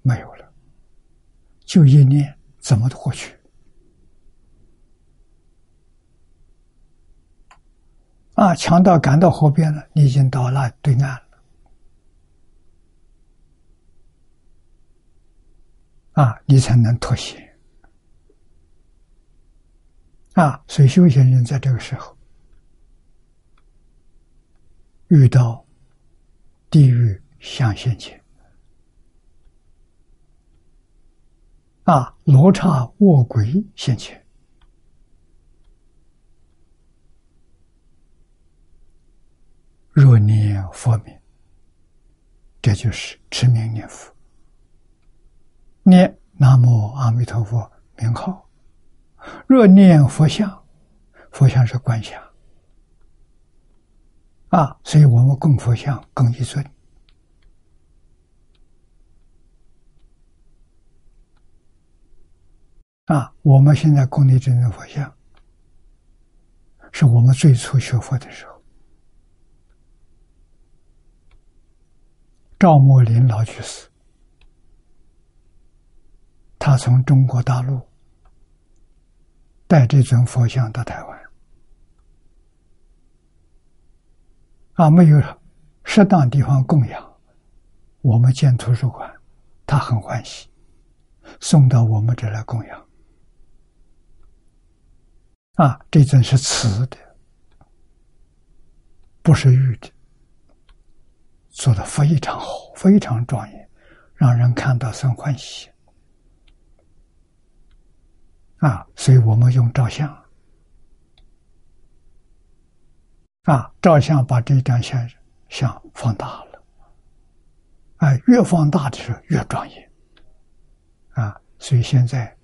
没有了，就一念，怎么过去？啊！强盗赶到河边了，你已经到那对岸了。啊，你才能妥协啊！所以修行人在这个时候遇到地狱相现前，啊，罗刹卧鬼现前，若念佛名，这就是持名念佛。念南无阿弥陀佛名号，若念佛像，佛像是观想啊，所以我们供佛像供一尊啊。我们现在供的这尊佛像，是我们最初学佛的时候，赵默林老居士。他从中国大陆带这尊佛像到台湾，啊，没有适当地方供养，我们建图书馆，他很欢喜，送到我们这来供养。啊，这尊是瓷的，不是玉的，做的非常好，非常庄严，让人看到生欢喜。啊，所以我们用照相，啊，照相把这张相相放大了，哎，越放大的时候越庄严，啊，所以现在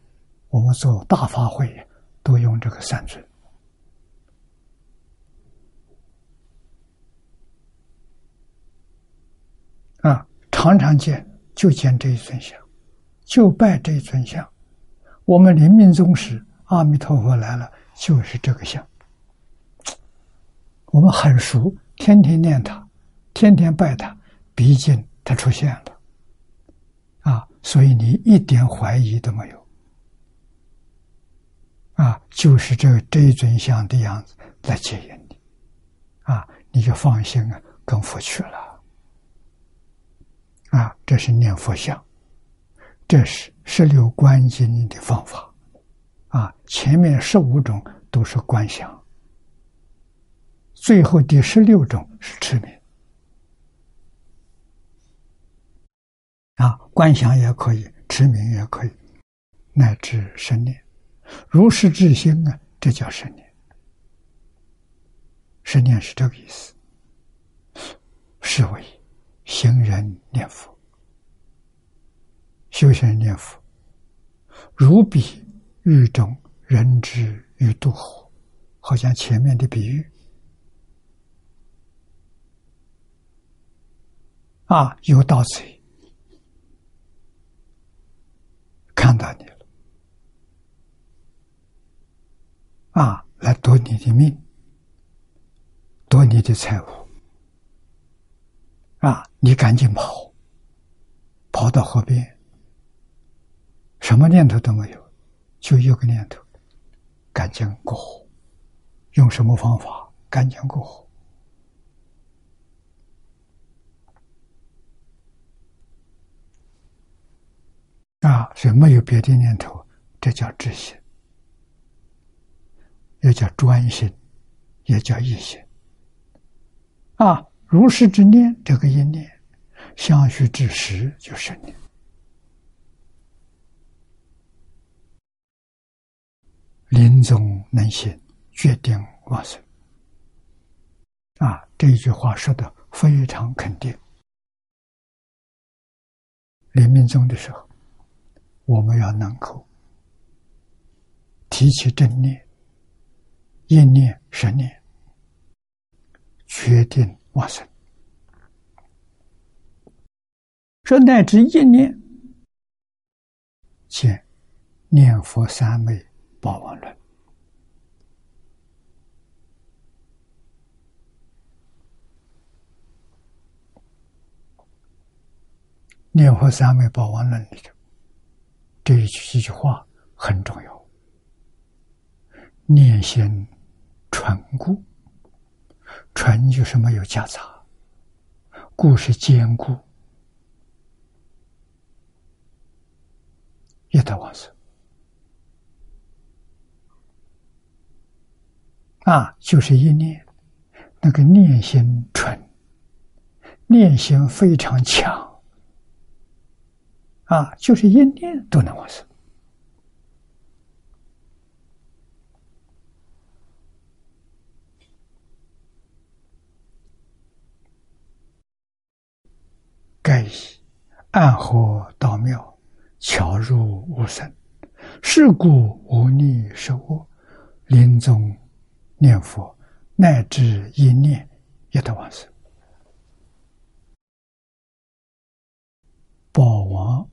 我们做大法会都用这个三尊，啊，常常见就见这一尊像，就拜这一尊像。我们临命终时，阿弥陀佛来了，就是这个像。我们很熟，天天念他，天天拜他，毕竟他出现了，啊，所以你一点怀疑都没有，啊，就是这这一尊像的样子来接引你，啊，你就放心啊，跟佛去了，啊，这是念佛像。这是十六观经的方法，啊，前面十五种都是观想，最后第十六种是持名，啊，观想也可以，持名也可以，乃至神念，如是智心啊，这叫神念，神念是这个意思，是为行人念佛。修行念佛，如比狱中人之欲度火，好像前面的比喻。啊，有盗贼看到你了。啊，来夺你的命，夺你的财物。啊，你赶紧跑，跑到河边。什么念头都没有，就一个念头：赶紧过火。用什么方法？赶紧过火。啊，所以没有别的念头，这叫知心，也叫专心，也叫一心。啊，如是之念，这个一念，相续之时，就是念。临终能行，决定往生。啊，这一句话说的非常肯定。临命终的时候，我们要能够提起正念、一念、十念，决定往生。说乃至一念，见念佛三昧。报王论，念佛三昧报王论里头，这一句一句话很重要。念心纯固，纯就是没有夹杂，固是坚固，一得往生。啊，就是一念，那个念心纯，念心非常强，啊，就是一念都能往生。盖以暗合道妙，巧入无生，是故无逆受恶，临终。念佛乃至一念也得往生。宝王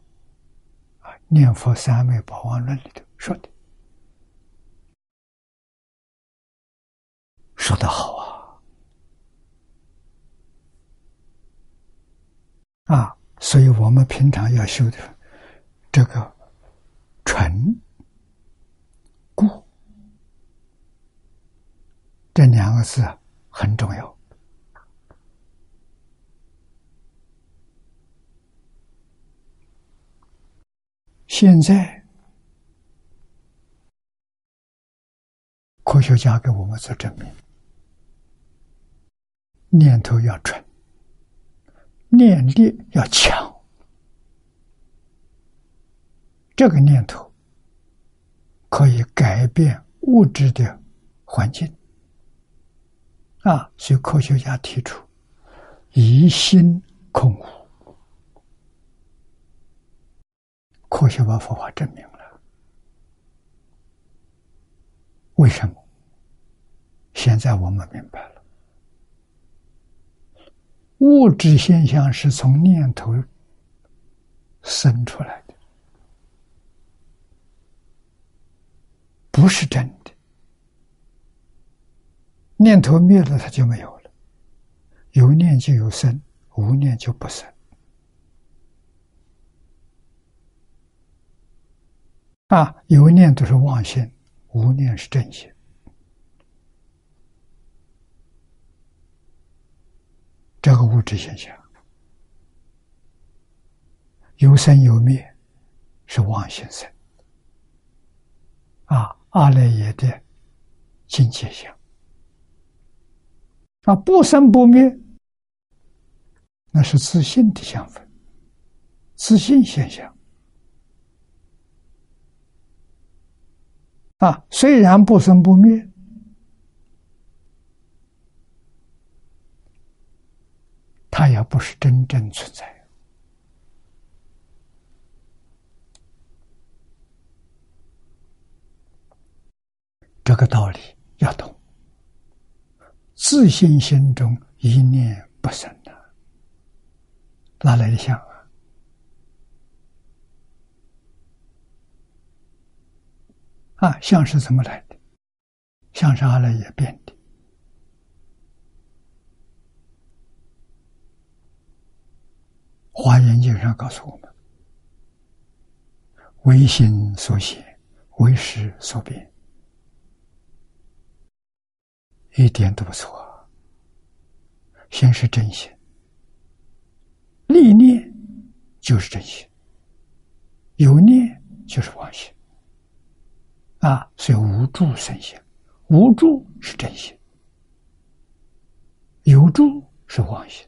啊，念佛三昧宝王论里头说的，说的好啊！啊，所以我们平常要修的这个纯。这两个字很重要。现在科学家给我们做证明：念头要纯，念力要强，这个念头可以改变物质的环境。啊，所以科学家提出“疑心空无”，科学把佛法证明了。为什么？现在我们明白了，物质现象是从念头生出来的，不是真的。念头灭了，它就没有了。有念就有生，无念就不生。啊，有念都是妄心，无念是正心。这个物质现象，有生有灭，是妄心生。啊，阿赖耶的境界相。啊，不生不灭，那是自信的相分，自信现象。啊，虽然不生不灭，它也不是真正存在。这个道理要懂。自信心中一念不生的，哪来的相啊？啊，相是怎么来的？相是阿赖耶变的。华严经上告诉我们：“唯心所现，唯识所变。”一点都不错，心是真心，历念就是真心，有念就是妄心，啊，所以无助生心，无助是真心，有助是妄心，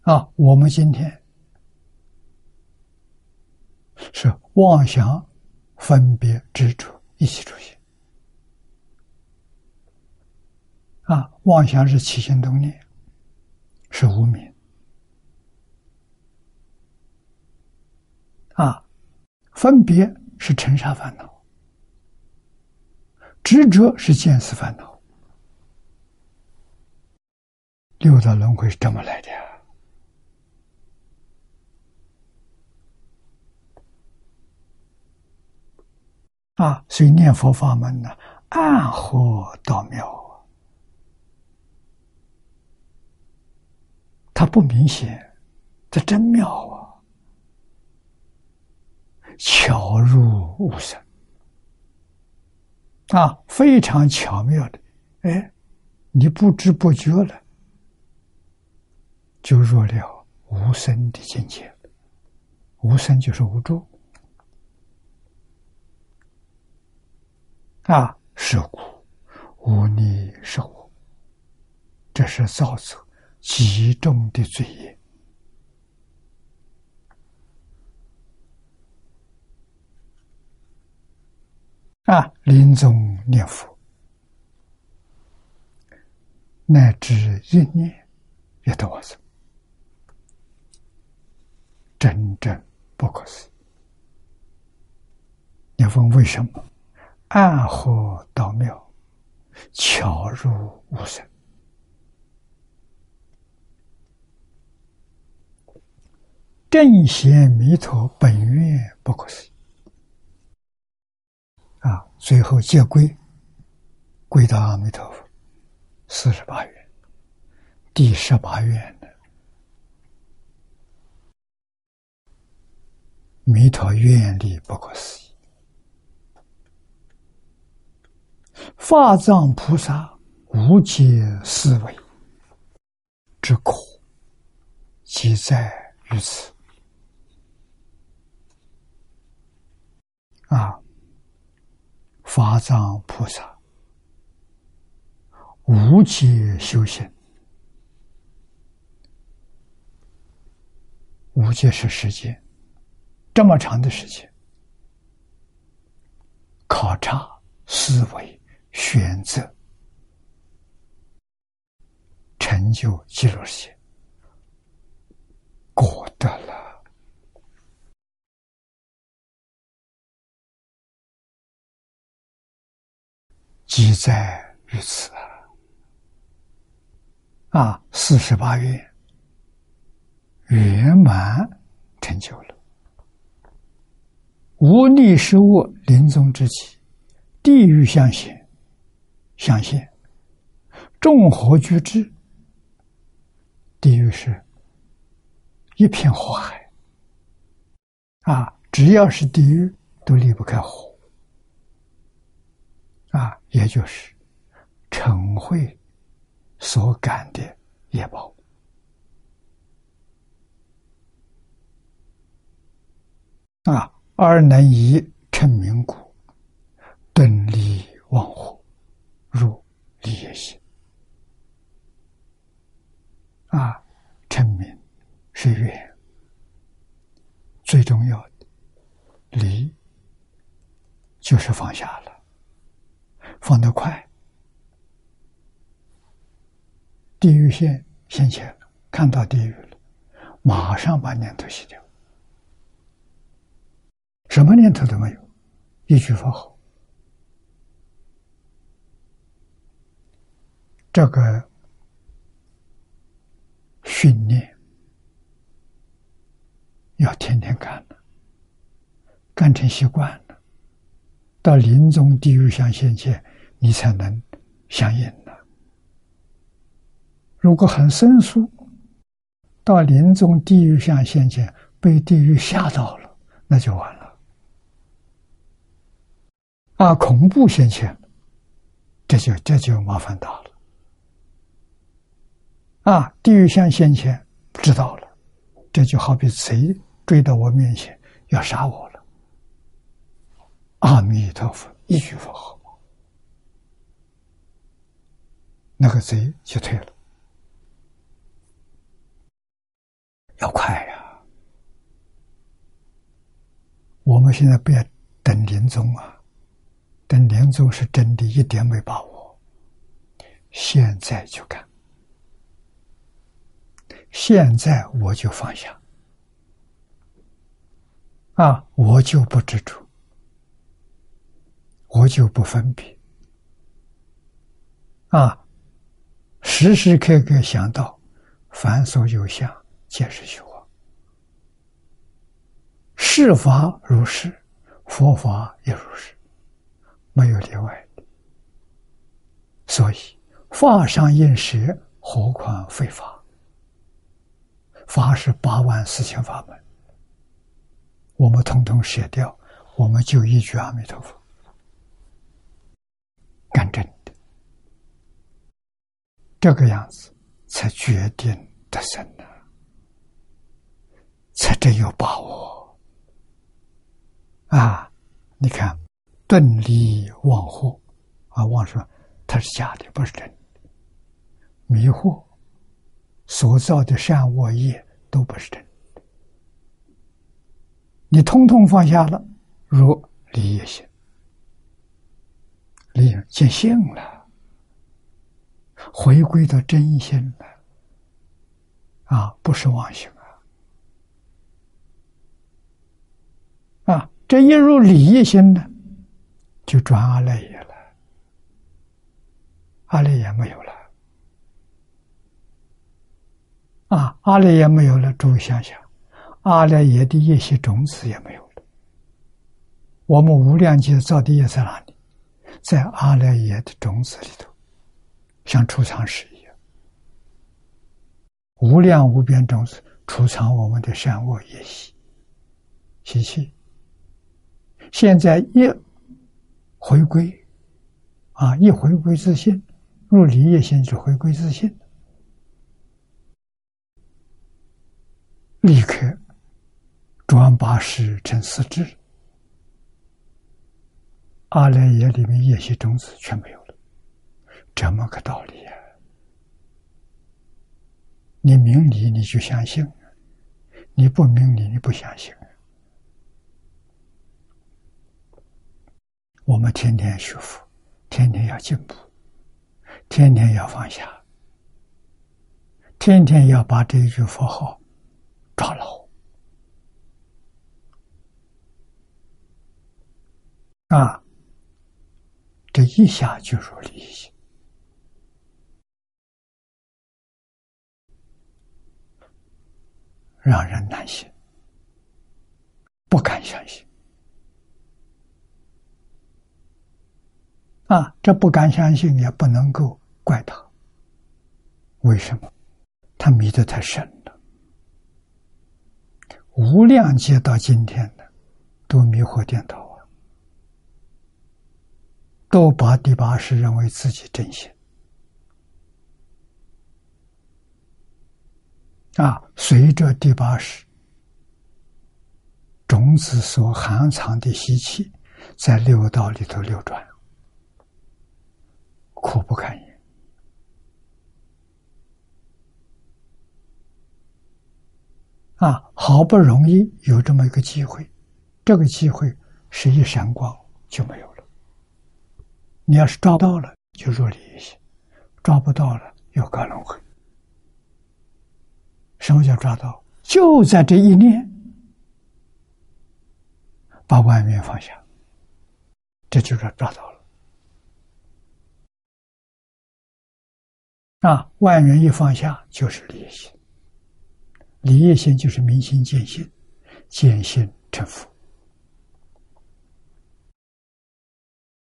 啊，我们今天是妄想、分别、执着。一起出现啊！妄想是起心动念，是无名啊；分别是尘沙烦恼，执着是见思烦恼。六道轮回是这么来的。啊，啊所以念佛法门呢，暗合道妙啊，它不明显，这真妙啊，巧入无声啊，非常巧妙的，哎，你不知不觉了，就入了无声的境界，无声就是无助。啊，是故无力是我，这是造作极重的罪业。啊，临终念佛，乃至一念也都是真正不可思议。你问为什么？暗合道妙，巧入无声。正显弥陀本愿不可思议啊！最后结归，归到阿弥陀佛四十八愿，第十八愿的弥陀愿力不可思议。法藏菩萨无界思维之苦，即在于此。啊，法藏菩萨无界修行，无界是时间，这么长的时间，考察思维。选择成就极乐世界，果得了，即在于此啊！啊，四十八愿圆满成就了，无力失物临终之际，地狱相现。相信众火居之，地狱是一片火海啊！只要是地狱，都离不开火啊！也就是嗔恚所感的业报啊，而能以称名故，顿离忘火。也行啊，成名是缘，最重要的离就是放下了，放得快，地狱线先前了，看到地狱了，马上把念头洗掉，什么念头都没有。一句佛号。这个训练要天天干的，干成习惯了，到临终地狱相现前，你才能相应的。如果很生疏，到临终地狱相现前，被地狱吓到了，那就完了。啊，恐怖现前，这就这就麻烦大了。啊！地狱相先前知道了，这就好比谁追到我面前要杀我了。阿弥陀佛，一句佛号，那个贼就退了。要快呀！我们现在不要等临终啊，等临终是真的一点没把握，现在就干。现在我就放下，啊，我就不执着，我就不分别，啊，时时刻刻想到，凡所有相，皆是虚妄，世法如是，佛法也如是，没有例外的。所以法上应舍，何况非法？法是八万四千法门，我们统统舍掉，我们就一句阿弥陀佛，干真的，这个样子才决定得胜呢，才真有把握。啊！你看，顿离妄惑。啊，妄说它是假的，不是真的，迷惑。所造的善恶业都不是真的，你通通放下了，如离业心，离见性了，回归到真心了，啊，不是妄心啊，啊，这一入理业心呢，就转阿赖耶了，阿赖耶没有了。啊，阿赖耶没有了，诸位想想，阿赖耶的一些种子也没有了。我们无量劫造的业在哪里？在阿赖耶的种子里头，像储藏室一样，无量无边种子储藏我们的善恶业习习气。现在一回归，啊，一回归自信，入离业心就回归自信。立刻转八识成四智，阿赖耶里面业习种子全没有了，这么个道理呀！你明理你就相信，你不明理你不相信。我们天天学佛，天天要进步，天天要放下，天天要把这一句佛号。抓牢啊！这一下就入理性，让人难信，不敢相信啊！这不敢相信，也不能够怪他。为什么？他迷得太深。无量劫到今天的，都迷惑颠倒啊，都把第八识认为自己真心啊。随着第八识种子所含藏的习气，在六道里头流转，苦不堪言。啊，好不容易有这么一个机会，这个机会是一闪光就没有了。你要是抓到了，就入理一些；抓不到了，又搞轮回。什么叫抓到？就在这一念，把外面放下，这就是抓到了。啊，万缘一放下，就是离心。离业心就是明心见性，见性成佛。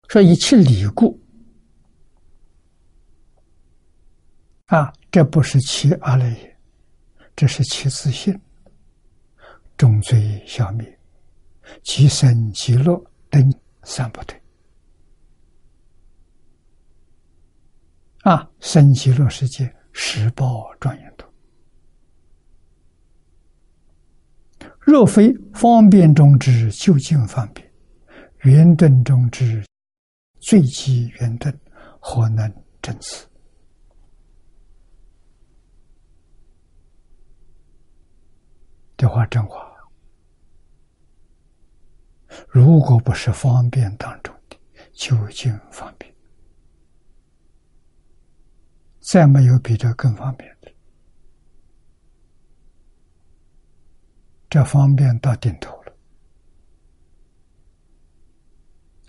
说一切理故，啊，这不是其阿赖耶，这是其自性。重罪消灭，即生即乐等三不退。啊，生极乐世界十报庄严土。若非方便中之究竟方便，圆顿中之最极圆顿，何能证此？这话真话。如果不是方便当中的究竟方便。再没有比这更方便的，这方便到顶头了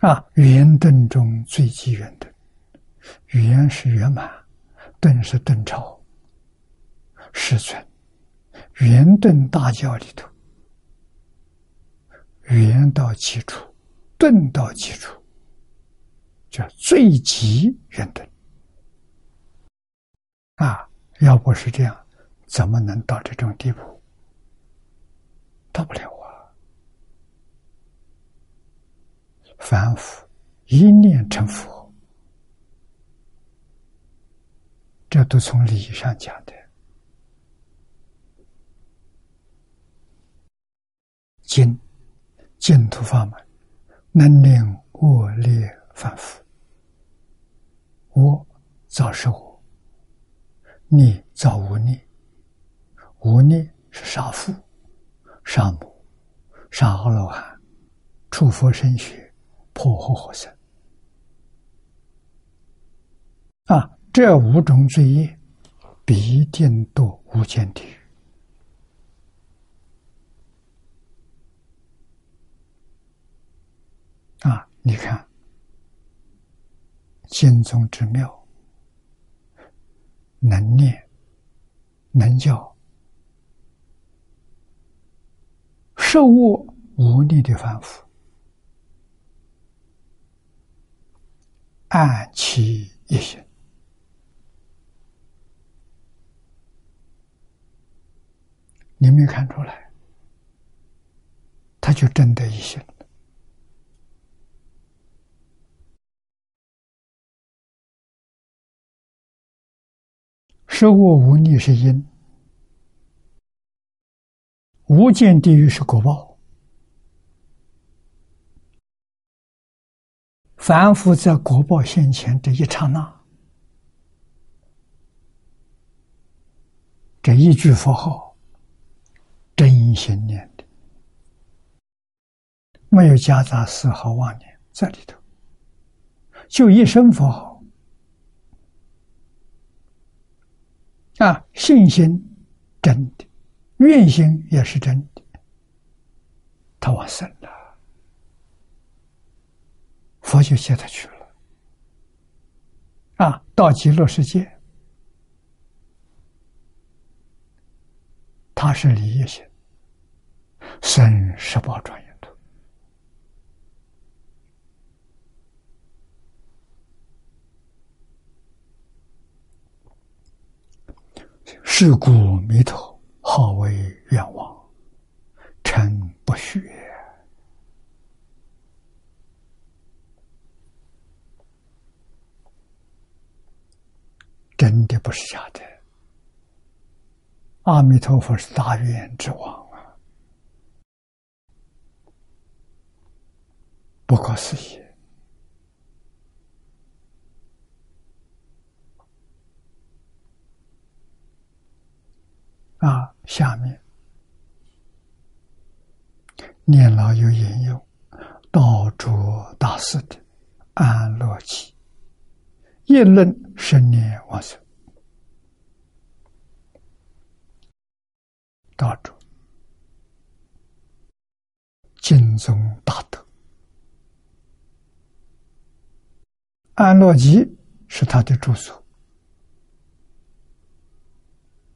啊！圆顿中最极圆顿，圆是圆满，顿是顿超，实存圆顿大教里头，圆到基础，顿到基础，叫最极圆顿。啊，要不是这样，怎么能到这种地步？到不了啊！凡夫一念成佛，这都从理上讲的。净净土法门能令恶劣凡夫，我早是我。你造无逆，无逆是杀父、杀母、杀阿罗汉、触佛身血、破活火僧。啊，这五种罪业必定堕无间地狱。啊，你看，经宗之妙。能念，能教，受我无力的反复，暗其一心，你没看出来，他就真的一心。受我无力是因，无间地狱是果报。凡夫在果报现前这一刹那，这一句佛号，真心念的，没有夹杂丝毫妄念在里头，就一声佛号。啊，信心真的，愿心也是真的，他往生了，佛就接他去了。啊，到极乐世界，他是离业心，生十宝庄严。是故弥陀。号为愿望，臣不虚，真的不是假的。阿弥陀佛是大愿之王啊，不可思议。啊，下面念老有引用道主大师的《安乐记》，一论十年往生。道卓敬宗大德，安乐集是他的住所，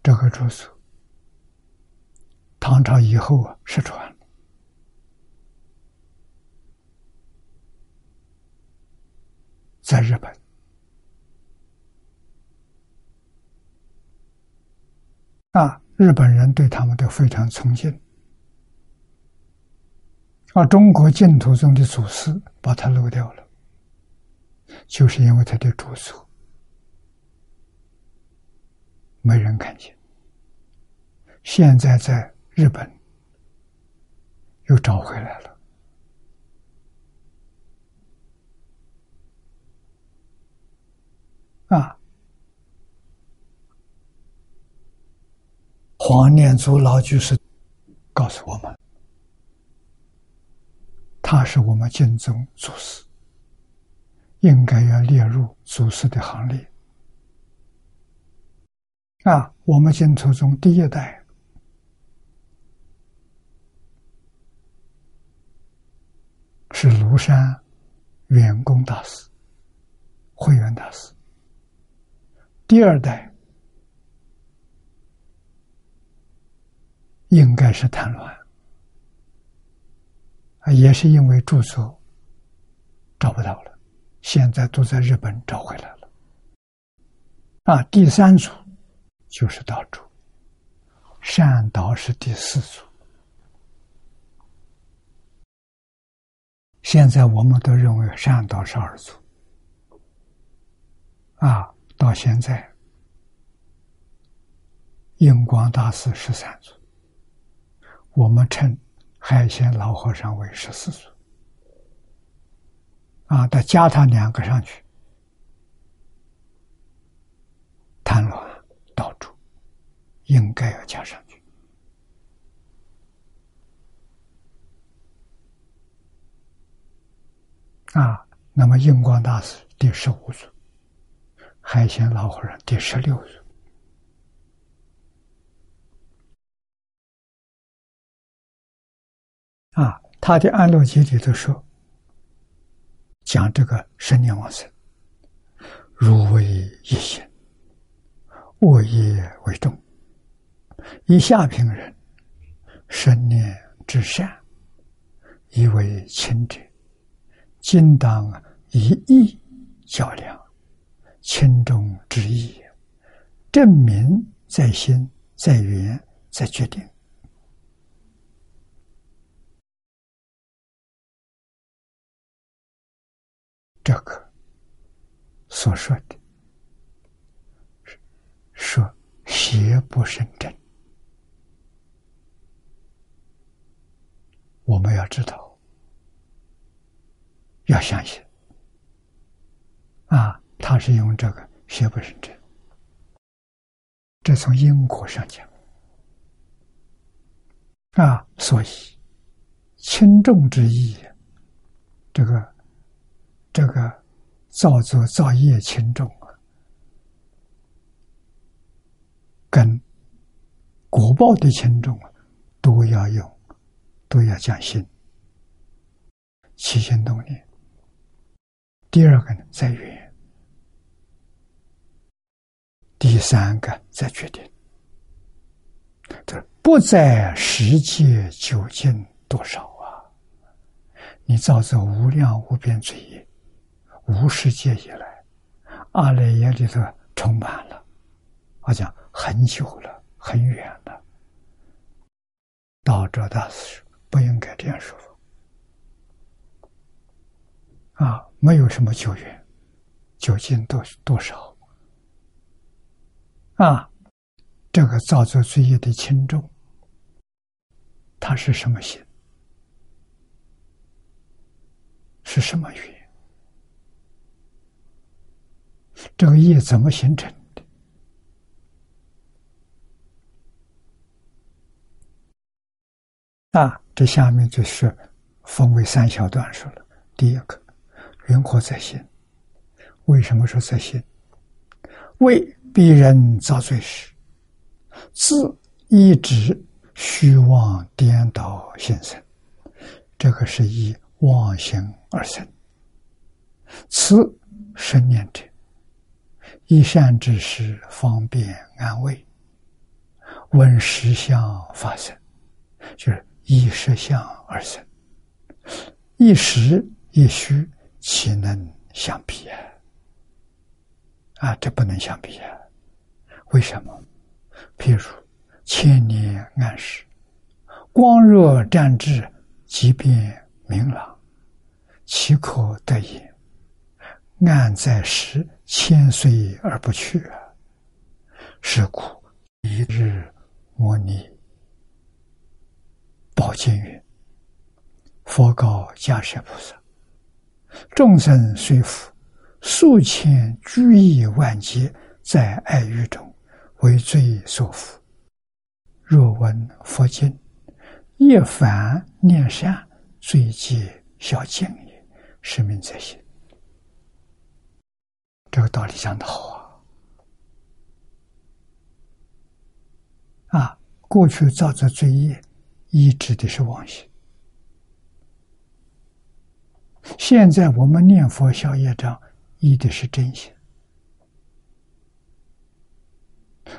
这个住所，唐朝以后啊失传了，在日本啊，日本人对他们都非常崇敬。而中国净土中的祖师把他漏掉了，就是因为他的住所没人看见。现在在日本又找回来了，啊！黄念祖老居士告诉我们。他是我们敬宗祖师，应该要列入祖师的行列。啊，我们净土中第一代是庐山圆公大师、慧远大师，第二代应该是谭鸾。也是因为住所找不到了，现在都在日本找回来了。啊，第三组就是道主，善导是第四组。现在我们都认为善导是二组，啊，到现在印光大师十三组，我们称。海鲜老和尚为十四祖，啊，再加他两个上去，贪乱道主应该要加上去，啊，那么印光大师第十五组，海鲜老和尚第十六组。啊，他的安乐集里头说，讲这个生念往生，如为一心，恶业为重。以下品人，生念之善，以为轻者，今当以义较量，轻重之意，证明在心，在缘，在决定。这个所说的，说邪不胜正，我们要知道，要相信啊，他是用这个邪不胜正，这从因果上讲啊，所以轻重之意，这个。这个造作造业轻重啊，跟果报的轻重啊，都要用，都要讲心，起心动念。第二个呢，在缘；第三个在决定。这不在世界究竟多少啊？你造这无量无边罪业。无世界以来，阿赖耶里头充满了，我讲很久了，很远了。道者大师不应该这样说啊，没有什么救援，酒精多多少？啊，这个造作罪业的轻重，它是什么心？是什么缘？这个业怎么形成的？啊，这下面就是分为三小段说了。第一个，云何在心？为什么说在心？为逼人造罪时，自一直虚妄颠倒现生，这个是以妄心而生。此生念者，一善之时方便安慰，闻实相发生，就是依实相而生。一实一虚，岂能相比啊？啊，这不能相比啊！为什么？譬如千年暗时，光若沾至，即便明朗，岂可得也？暗在时，千岁而不去！是故一日摩尼宝剑云：“佛告迦舍菩萨：众生虽复数千居亿万劫，在爱欲中为罪所缚。若闻佛经，一凡念善，罪皆消尽也。是名在心。”这个道理讲的好啊！啊，过去造作罪业，依指的是妄心；现在我们念佛消业障，依的是真心。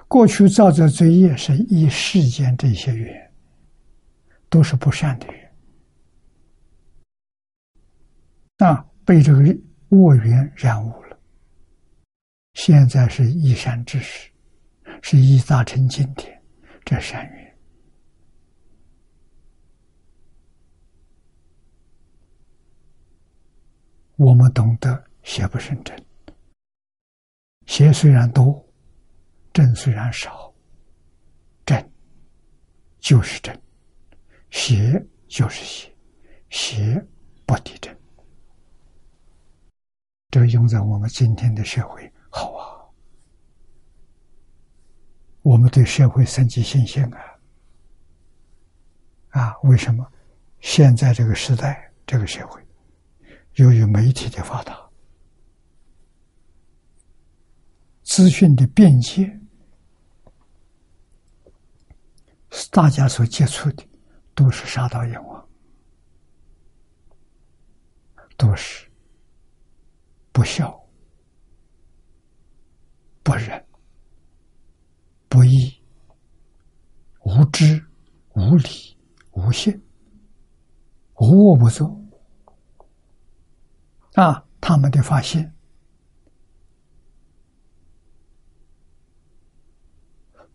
过去造作罪业是依世间这些缘，都是不善的缘，那，被这个恶缘染污了。现在是一善之时，是一大成经典，这善缘，我们懂得邪不胜正，邪虽然多，正虽然少，正就是正，邪就是邪，邪不敌正，这用在我们今天的社会。好啊，我们对社会升级信心啊！啊，为什么？现在这个时代，这个社会，由于媒体的发达，资讯的便捷，大家所接触的都是杀盗阎王，都是不孝。不仁、不义、无知、无理、无信、无恶不作啊！他们的发现，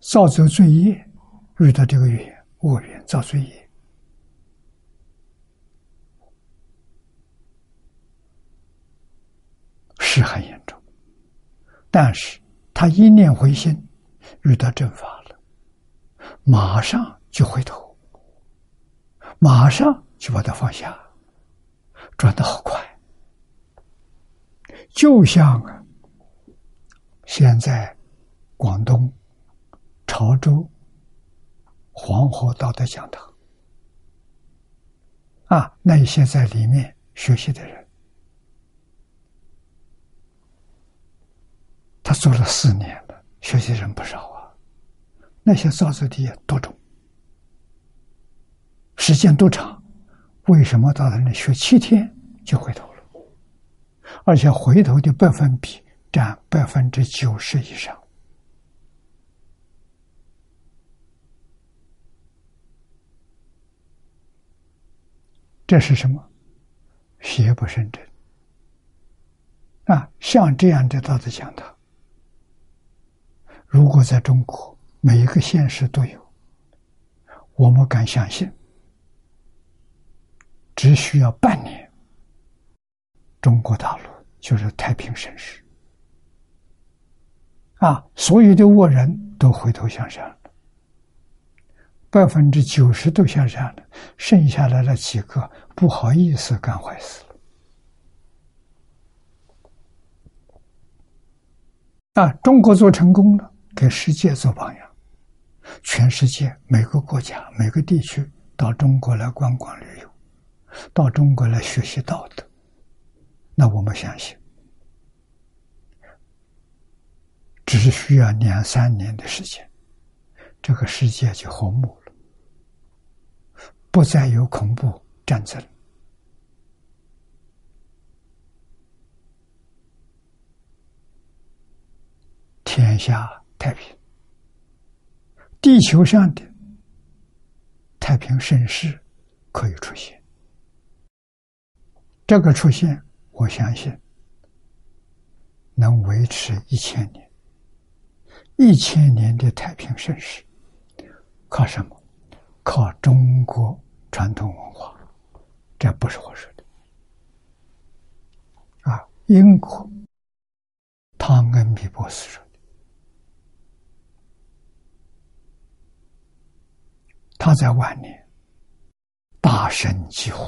造作罪业，遇到这个缘恶缘造罪业，是很严重，但是。他一念回心，遇到正法了，马上就回头，马上就把它放下，转的好快，就像啊，现在广东潮州黄河道的讲堂啊，那些在里面学习的人。他做了四年了，学习人不少啊。那些造字的多种，时间多长？为什么到他那学七天就回头了？而且回头的百分比占百分之九十以上。这是什么？邪不胜正啊！像这样的道德讲堂。如果在中国每一个县市都有，我们敢相信，只需要半年，中国大陆就是太平盛世啊！所有的恶人都回头向善了，百分之九十都向善了，剩下来了几个不好意思干坏事了啊！中国做成功了。给世界做榜样，全世界每个国家、每个地区到中国来观光旅游，到中国来学习道德，那我们相信，只需要两三年的时间，这个世界就和睦了，不再有恐怖战争，天下太平，地球上的太平盛世可以出现。这个出现，我相信能维持一千年。一千年的太平盛世，靠什么？靠中国传统文化，这不是我说的。啊，英国汤恩比博士说的，他在晚年大声疾呼，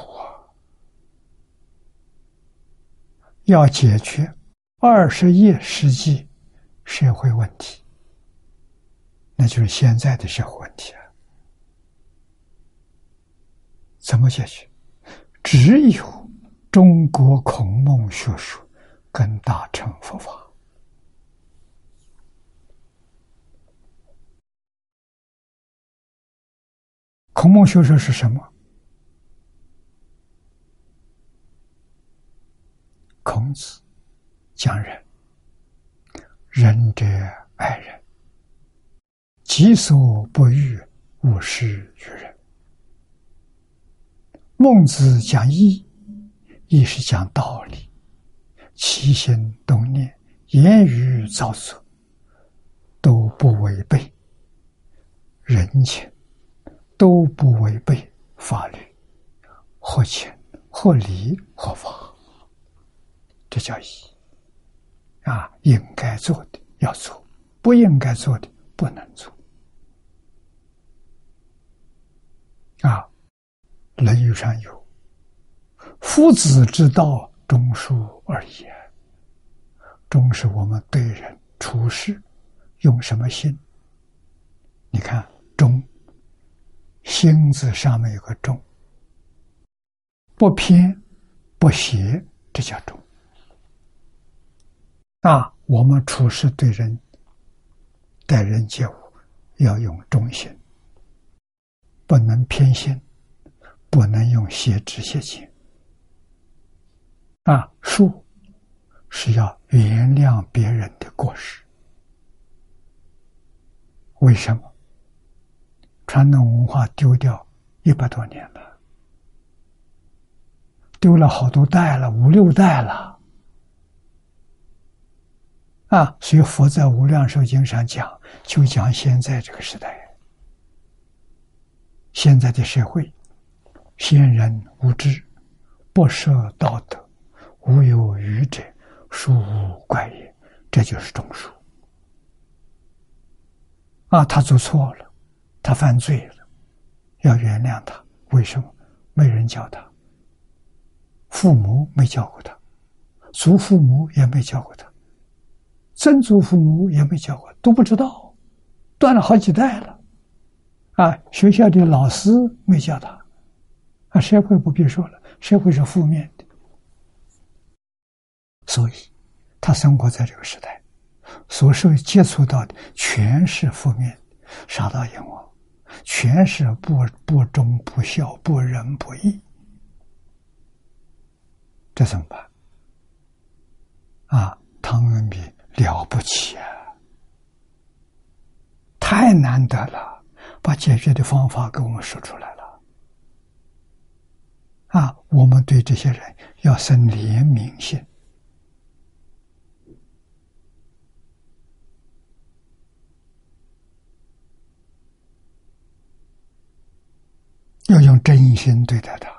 要解决二十一世纪社会问题，那就是现在的社会问题啊。怎么解决？只有中国孔孟学说跟大乘佛法。孔孟学说是什么？孔子讲人，仁者爱人，己所不欲，勿施于人。孟子讲义，义是讲道理，起心动念、言语造作，都不违背人情，都不违背法律，合情、合理、合法，这叫义。啊，应该做的要做，不应该做的不能做。啊。《论语》上有“夫子之道，忠恕而已”。忠是我们对人处事用什么心？你看“忠”，心字上面有个“忠”，不偏不邪，这叫忠。啊，我们处事对人、待人接物要用忠心，不能偏心。不能用邪知邪见啊！恕是要原谅别人的过失。为什么？传统文化丢掉一百多年了，丢了好多代了，五六代了啊！所以佛在《无量寿经》上讲，就讲现在这个时代，现在的社会。先人无知，不设道德，无有愚者，殊无怪也。这就是中恕。啊，他做错了，他犯罪了，要原谅他。为什么？没人教他，父母没教过他，祖父母也没教过他，曾祖父母也没教过，都不知道，断了好几代了。啊，学校的老师没教他。啊，社会不必说了，社会是负面的，所以他生活在这个时代，所受接触到的全是负面，杀盗淫妄，全是不不忠不孝不仁不义，这怎么办？啊，汤恩比了不起啊，太难得了，把解决的方法给我们说出来了。啊，我们对这些人要生怜悯心，要用真心对待他，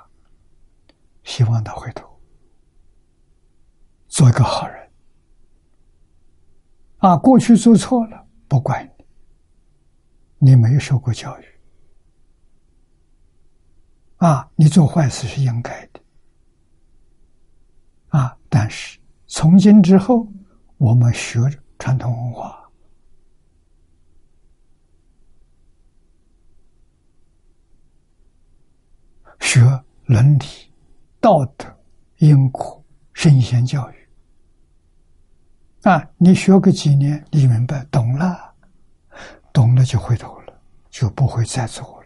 希望他回头做一个好人。啊，过去做错了，不怪你，你没有受过教育。啊，你做坏事是应该的，啊！但是从今之后，我们学传统文化，学伦理、道德、因果、圣贤教育。啊，你学个几年，你明白懂了，懂了就回头了，就不会再做。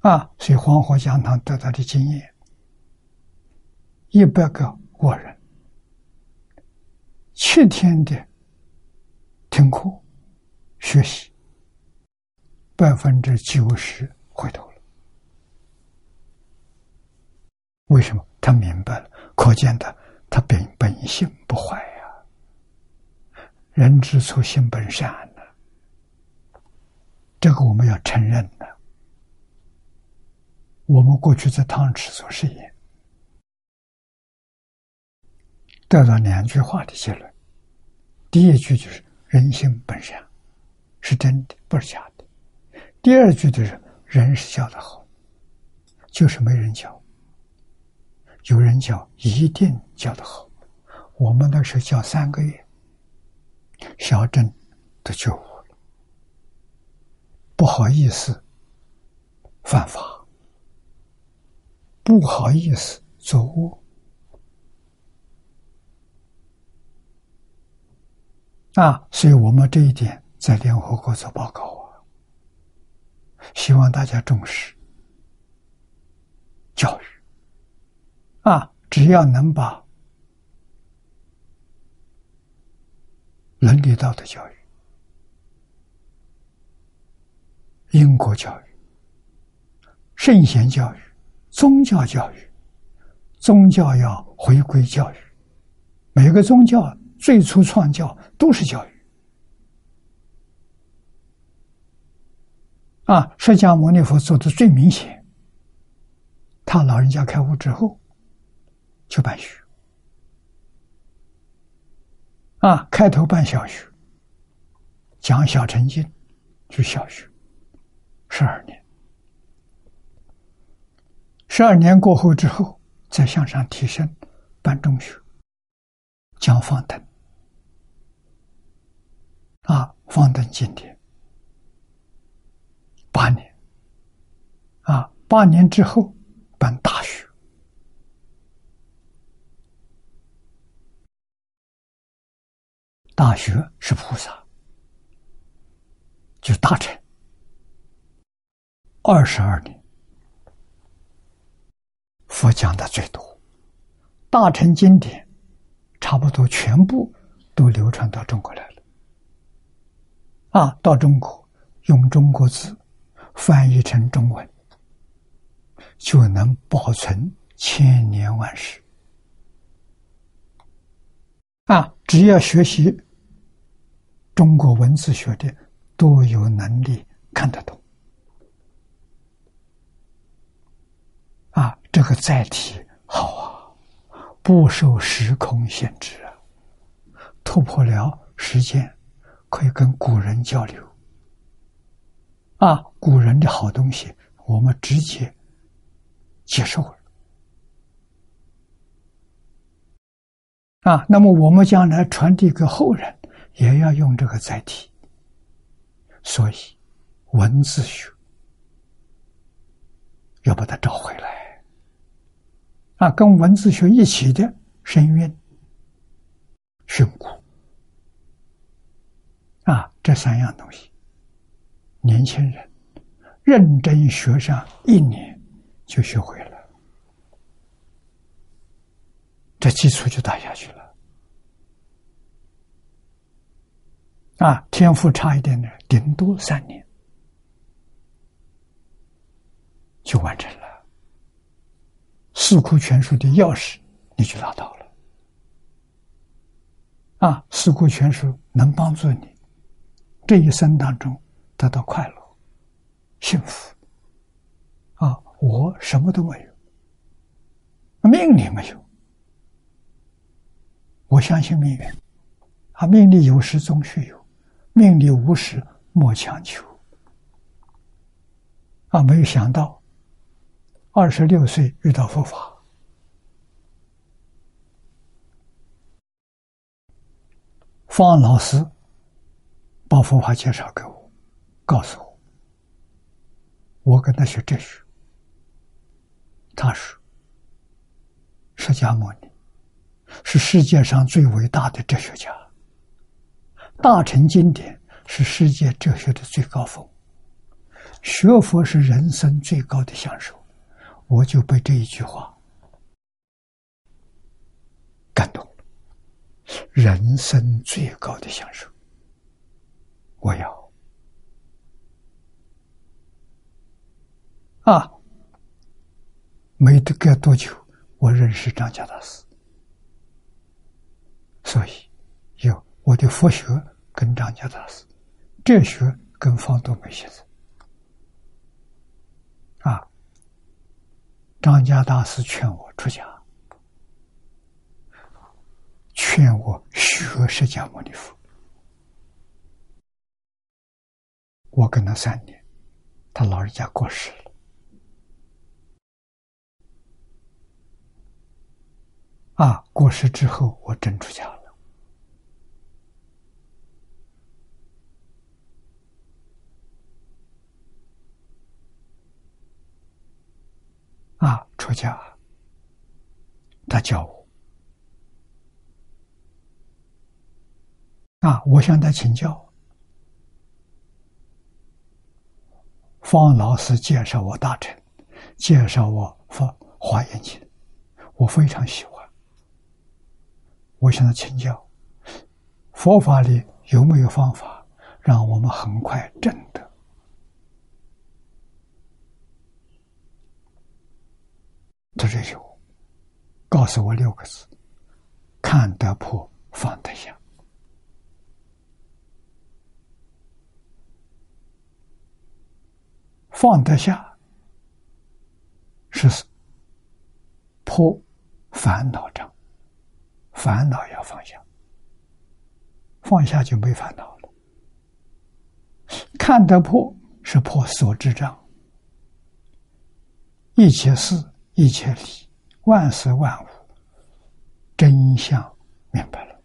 啊，所以黄河讲堂得到的经验，一百个活人，七天的听课学习，百分之九十回头了。为什么？他明白了，可见的他本本性不坏呀。人之初，性本善呢，这个我们要承认的。我们过去在汤池做实验，得到两句话的结论：第一句就是人性本善，是真的，不是假的；第二句就是人是教的好，就是没人教。有人教，一定教的好。我们那时候教三个月，小镇都觉悟了。不好意思，犯法。不好意思，做恶啊！所以我们这一点在联合国做报告啊，希望大家重视教育啊！只要能把伦理道德教育、因果教育、圣贤教育。宗教教育，宗教要回归教育。每个宗教最初创教都是教育。啊，释迦牟尼佛做的最明显。他老人家开悟之后，就办学。啊，开头办小学，讲小乘经，就小学，十二年。十二年过后之后，再向上提升，办中学，讲方等，啊，方等经典，八年，啊，八年之后办大学，大学是菩萨，就大成，二十二年。佛讲的最多，大乘经典差不多全部都流传到中国来了。啊，到中国用中国字翻译成中文，就能保存千年万世。啊，只要学习中国文字学的，都有能力看得懂。啊，这个载体好啊，不受时空限制啊，突破了时间，可以跟古人交流。啊，古人的好东西，我们直接接受了。啊，那么我们将来传递给后人，也要用这个载体。所以，文字学要把它找回来。啊，跟文字学一起的声韵、训诂，啊，这三样东西，年轻人认真学上一年就学会了，这基础就打下去了。啊，天赋差一点的，顶多三年就完成了。四库全书的钥匙，你就拿到了。啊，四库全书能帮助你这一生当中得到快乐、幸福。啊，我什么都没有，命里没有，我相信命运。啊，命里有时终须有，命里无时莫强求。啊，没有想到。二十六岁遇到佛法，方老师把佛法介绍给我，告诉我，我跟他学哲学。他说：“释迦牟尼是世界上最伟大的哲学家，大乘经典是世界哲学的最高峰，学佛是人生最高的享受。”我就被这一句话感动了，人生最高的享受。我要啊！没得隔多久，我认识张家大师，所以有我的佛学跟张家大师，哲学跟方东梅先生。啊，张家大师劝我出家，劝我学释迦牟尼佛。我跟他三年，他老人家过世了。啊，过世之后，我真出家了。啊，出家，他教我。啊，我向他请教。方老师介绍我大臣，介绍我发华严经，我非常喜欢。我向他请教，佛法里有没有方法让我们很快证得？他说有，告诉我六个字：看得破，放得下。放得下，是破烦恼障，烦恼要放下，放下就没烦恼了。看得破是破所知障，一切事、一切理、万事万物真相明白了，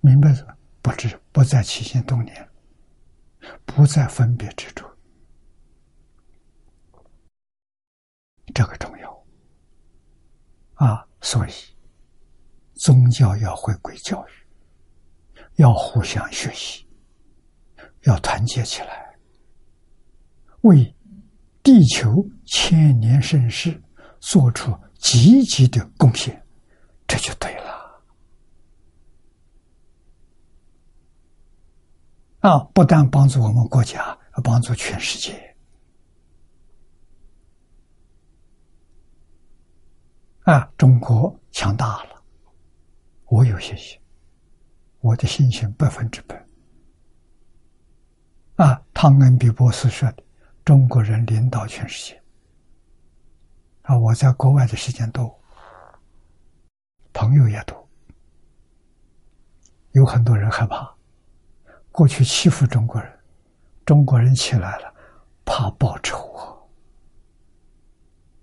明白了，不知不在起心动念。不在分别执着，这个重要啊！所以宗教要回归教育，要互相学习，要团结起来，为地球千年盛世做出积极的贡献，这就对了。啊！不但帮助我们国家，帮助全世界。啊！中国强大了，我有信心，我的信心百分之百。啊！汤恩比博士说的：“中国人领导全世界。”啊！我在国外的时间多，朋友也多，有很多人害怕。过去欺负中国人，中国人起来了，怕报仇啊！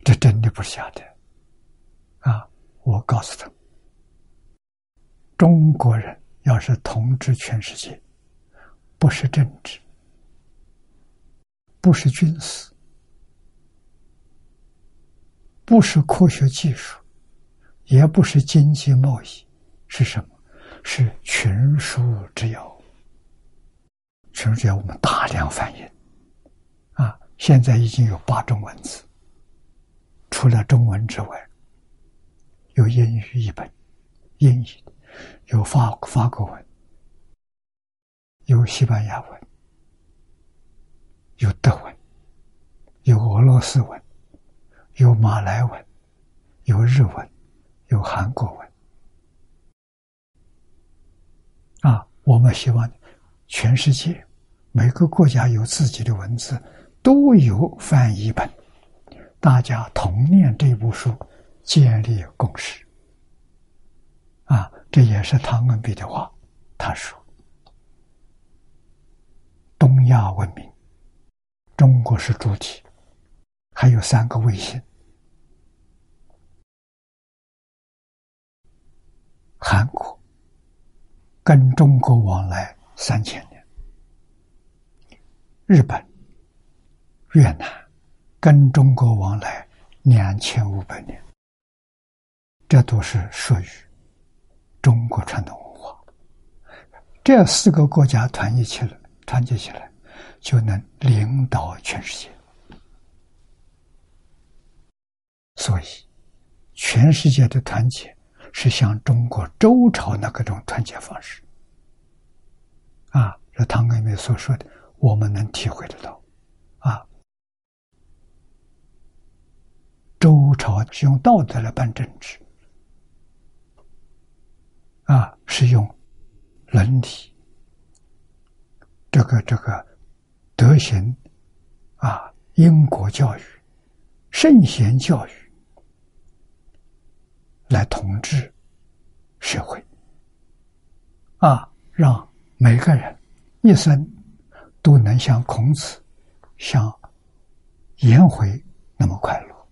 这真的不是假的啊！我告诉他，中国人要是统治全世界，不是政治，不是军事，不是科学技术，也不是经济贸易，是什么？是群书之要。全世界我们大量翻译，啊，现在已经有八种文字，除了中文之外，有英语译本，英语，有法法国文，有西班牙文，有德文，有俄罗斯文，有马来文，有日文，有韩国文，啊，我们希望全世界。每个国家有自己的文字，都有翻译本，大家同念这部书，建立共识。啊，这也是唐文比的话。他说：“东亚文明，中国是主体，还有三个卫星，韩国跟中国往来三千年。”日本、越南跟中国往来两千五百年，这都是属于中国传统文化。这四个国家团结起来，团结起来，就能领导全世界。所以，全世界的团结是像中国周朝那个种团结方式。啊，这唐根梅所说的，我们能体会得到。啊，周朝是用道德来办政治，啊，是用伦理，这个这个德行，啊，因果教育、圣贤教育来统治社会，啊，让每个人一生都能像孔子。像颜回那么快乐，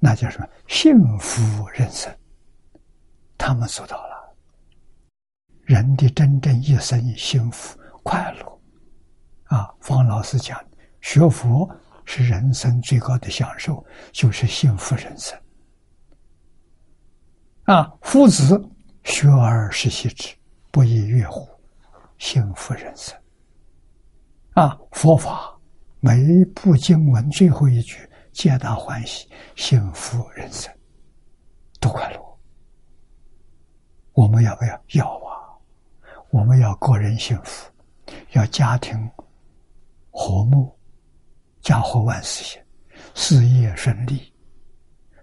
那叫什么幸福人生？他们做到了。人的真正一生幸福快乐啊！方老师讲，学佛是人生最高的享受，就是幸福人生啊！夫子学而时习之，不亦乐乎？幸福人生啊！佛法。每一部经文最后一句，皆大欢喜，幸福人生，多快乐！我们要不要？要啊！我们要个人幸福，要家庭和睦，家和万事兴，事业顺利，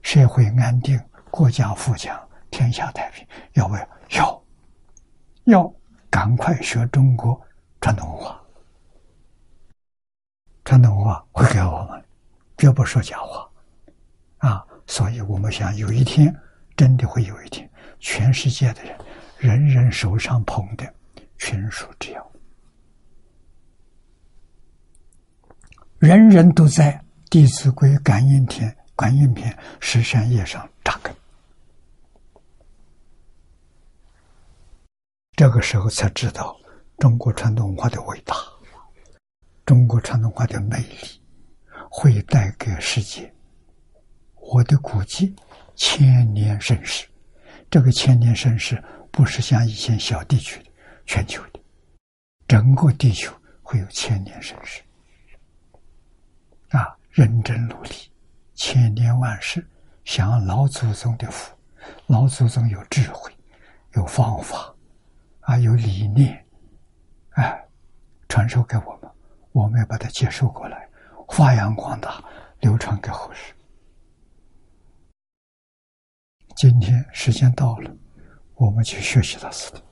社会安定，国家富强，天下太平。要不要？要！要赶快学中国传统文化。传统文化会给我们，绝不说假话，啊！所以我们想有一天，真的会有一天，全世界的人，人人手上捧的群书之要，人人都在《弟子规》《感应篇》《感应篇》十善业上扎根，这个时候才知道中国传统文化的伟大。中国传统文化的魅力会带给世界，我的估计千年盛世。这个千年盛世不是像以前小地区的，全球的，整个地球会有千年盛世。啊，认真努力，千年万世，享老祖宗的福。老祖宗有智慧，有方法，啊，有理念，哎，传授给我们。我们要把它接受过来，发扬光大，流传给后世。今天时间到了，我们去学习他似的。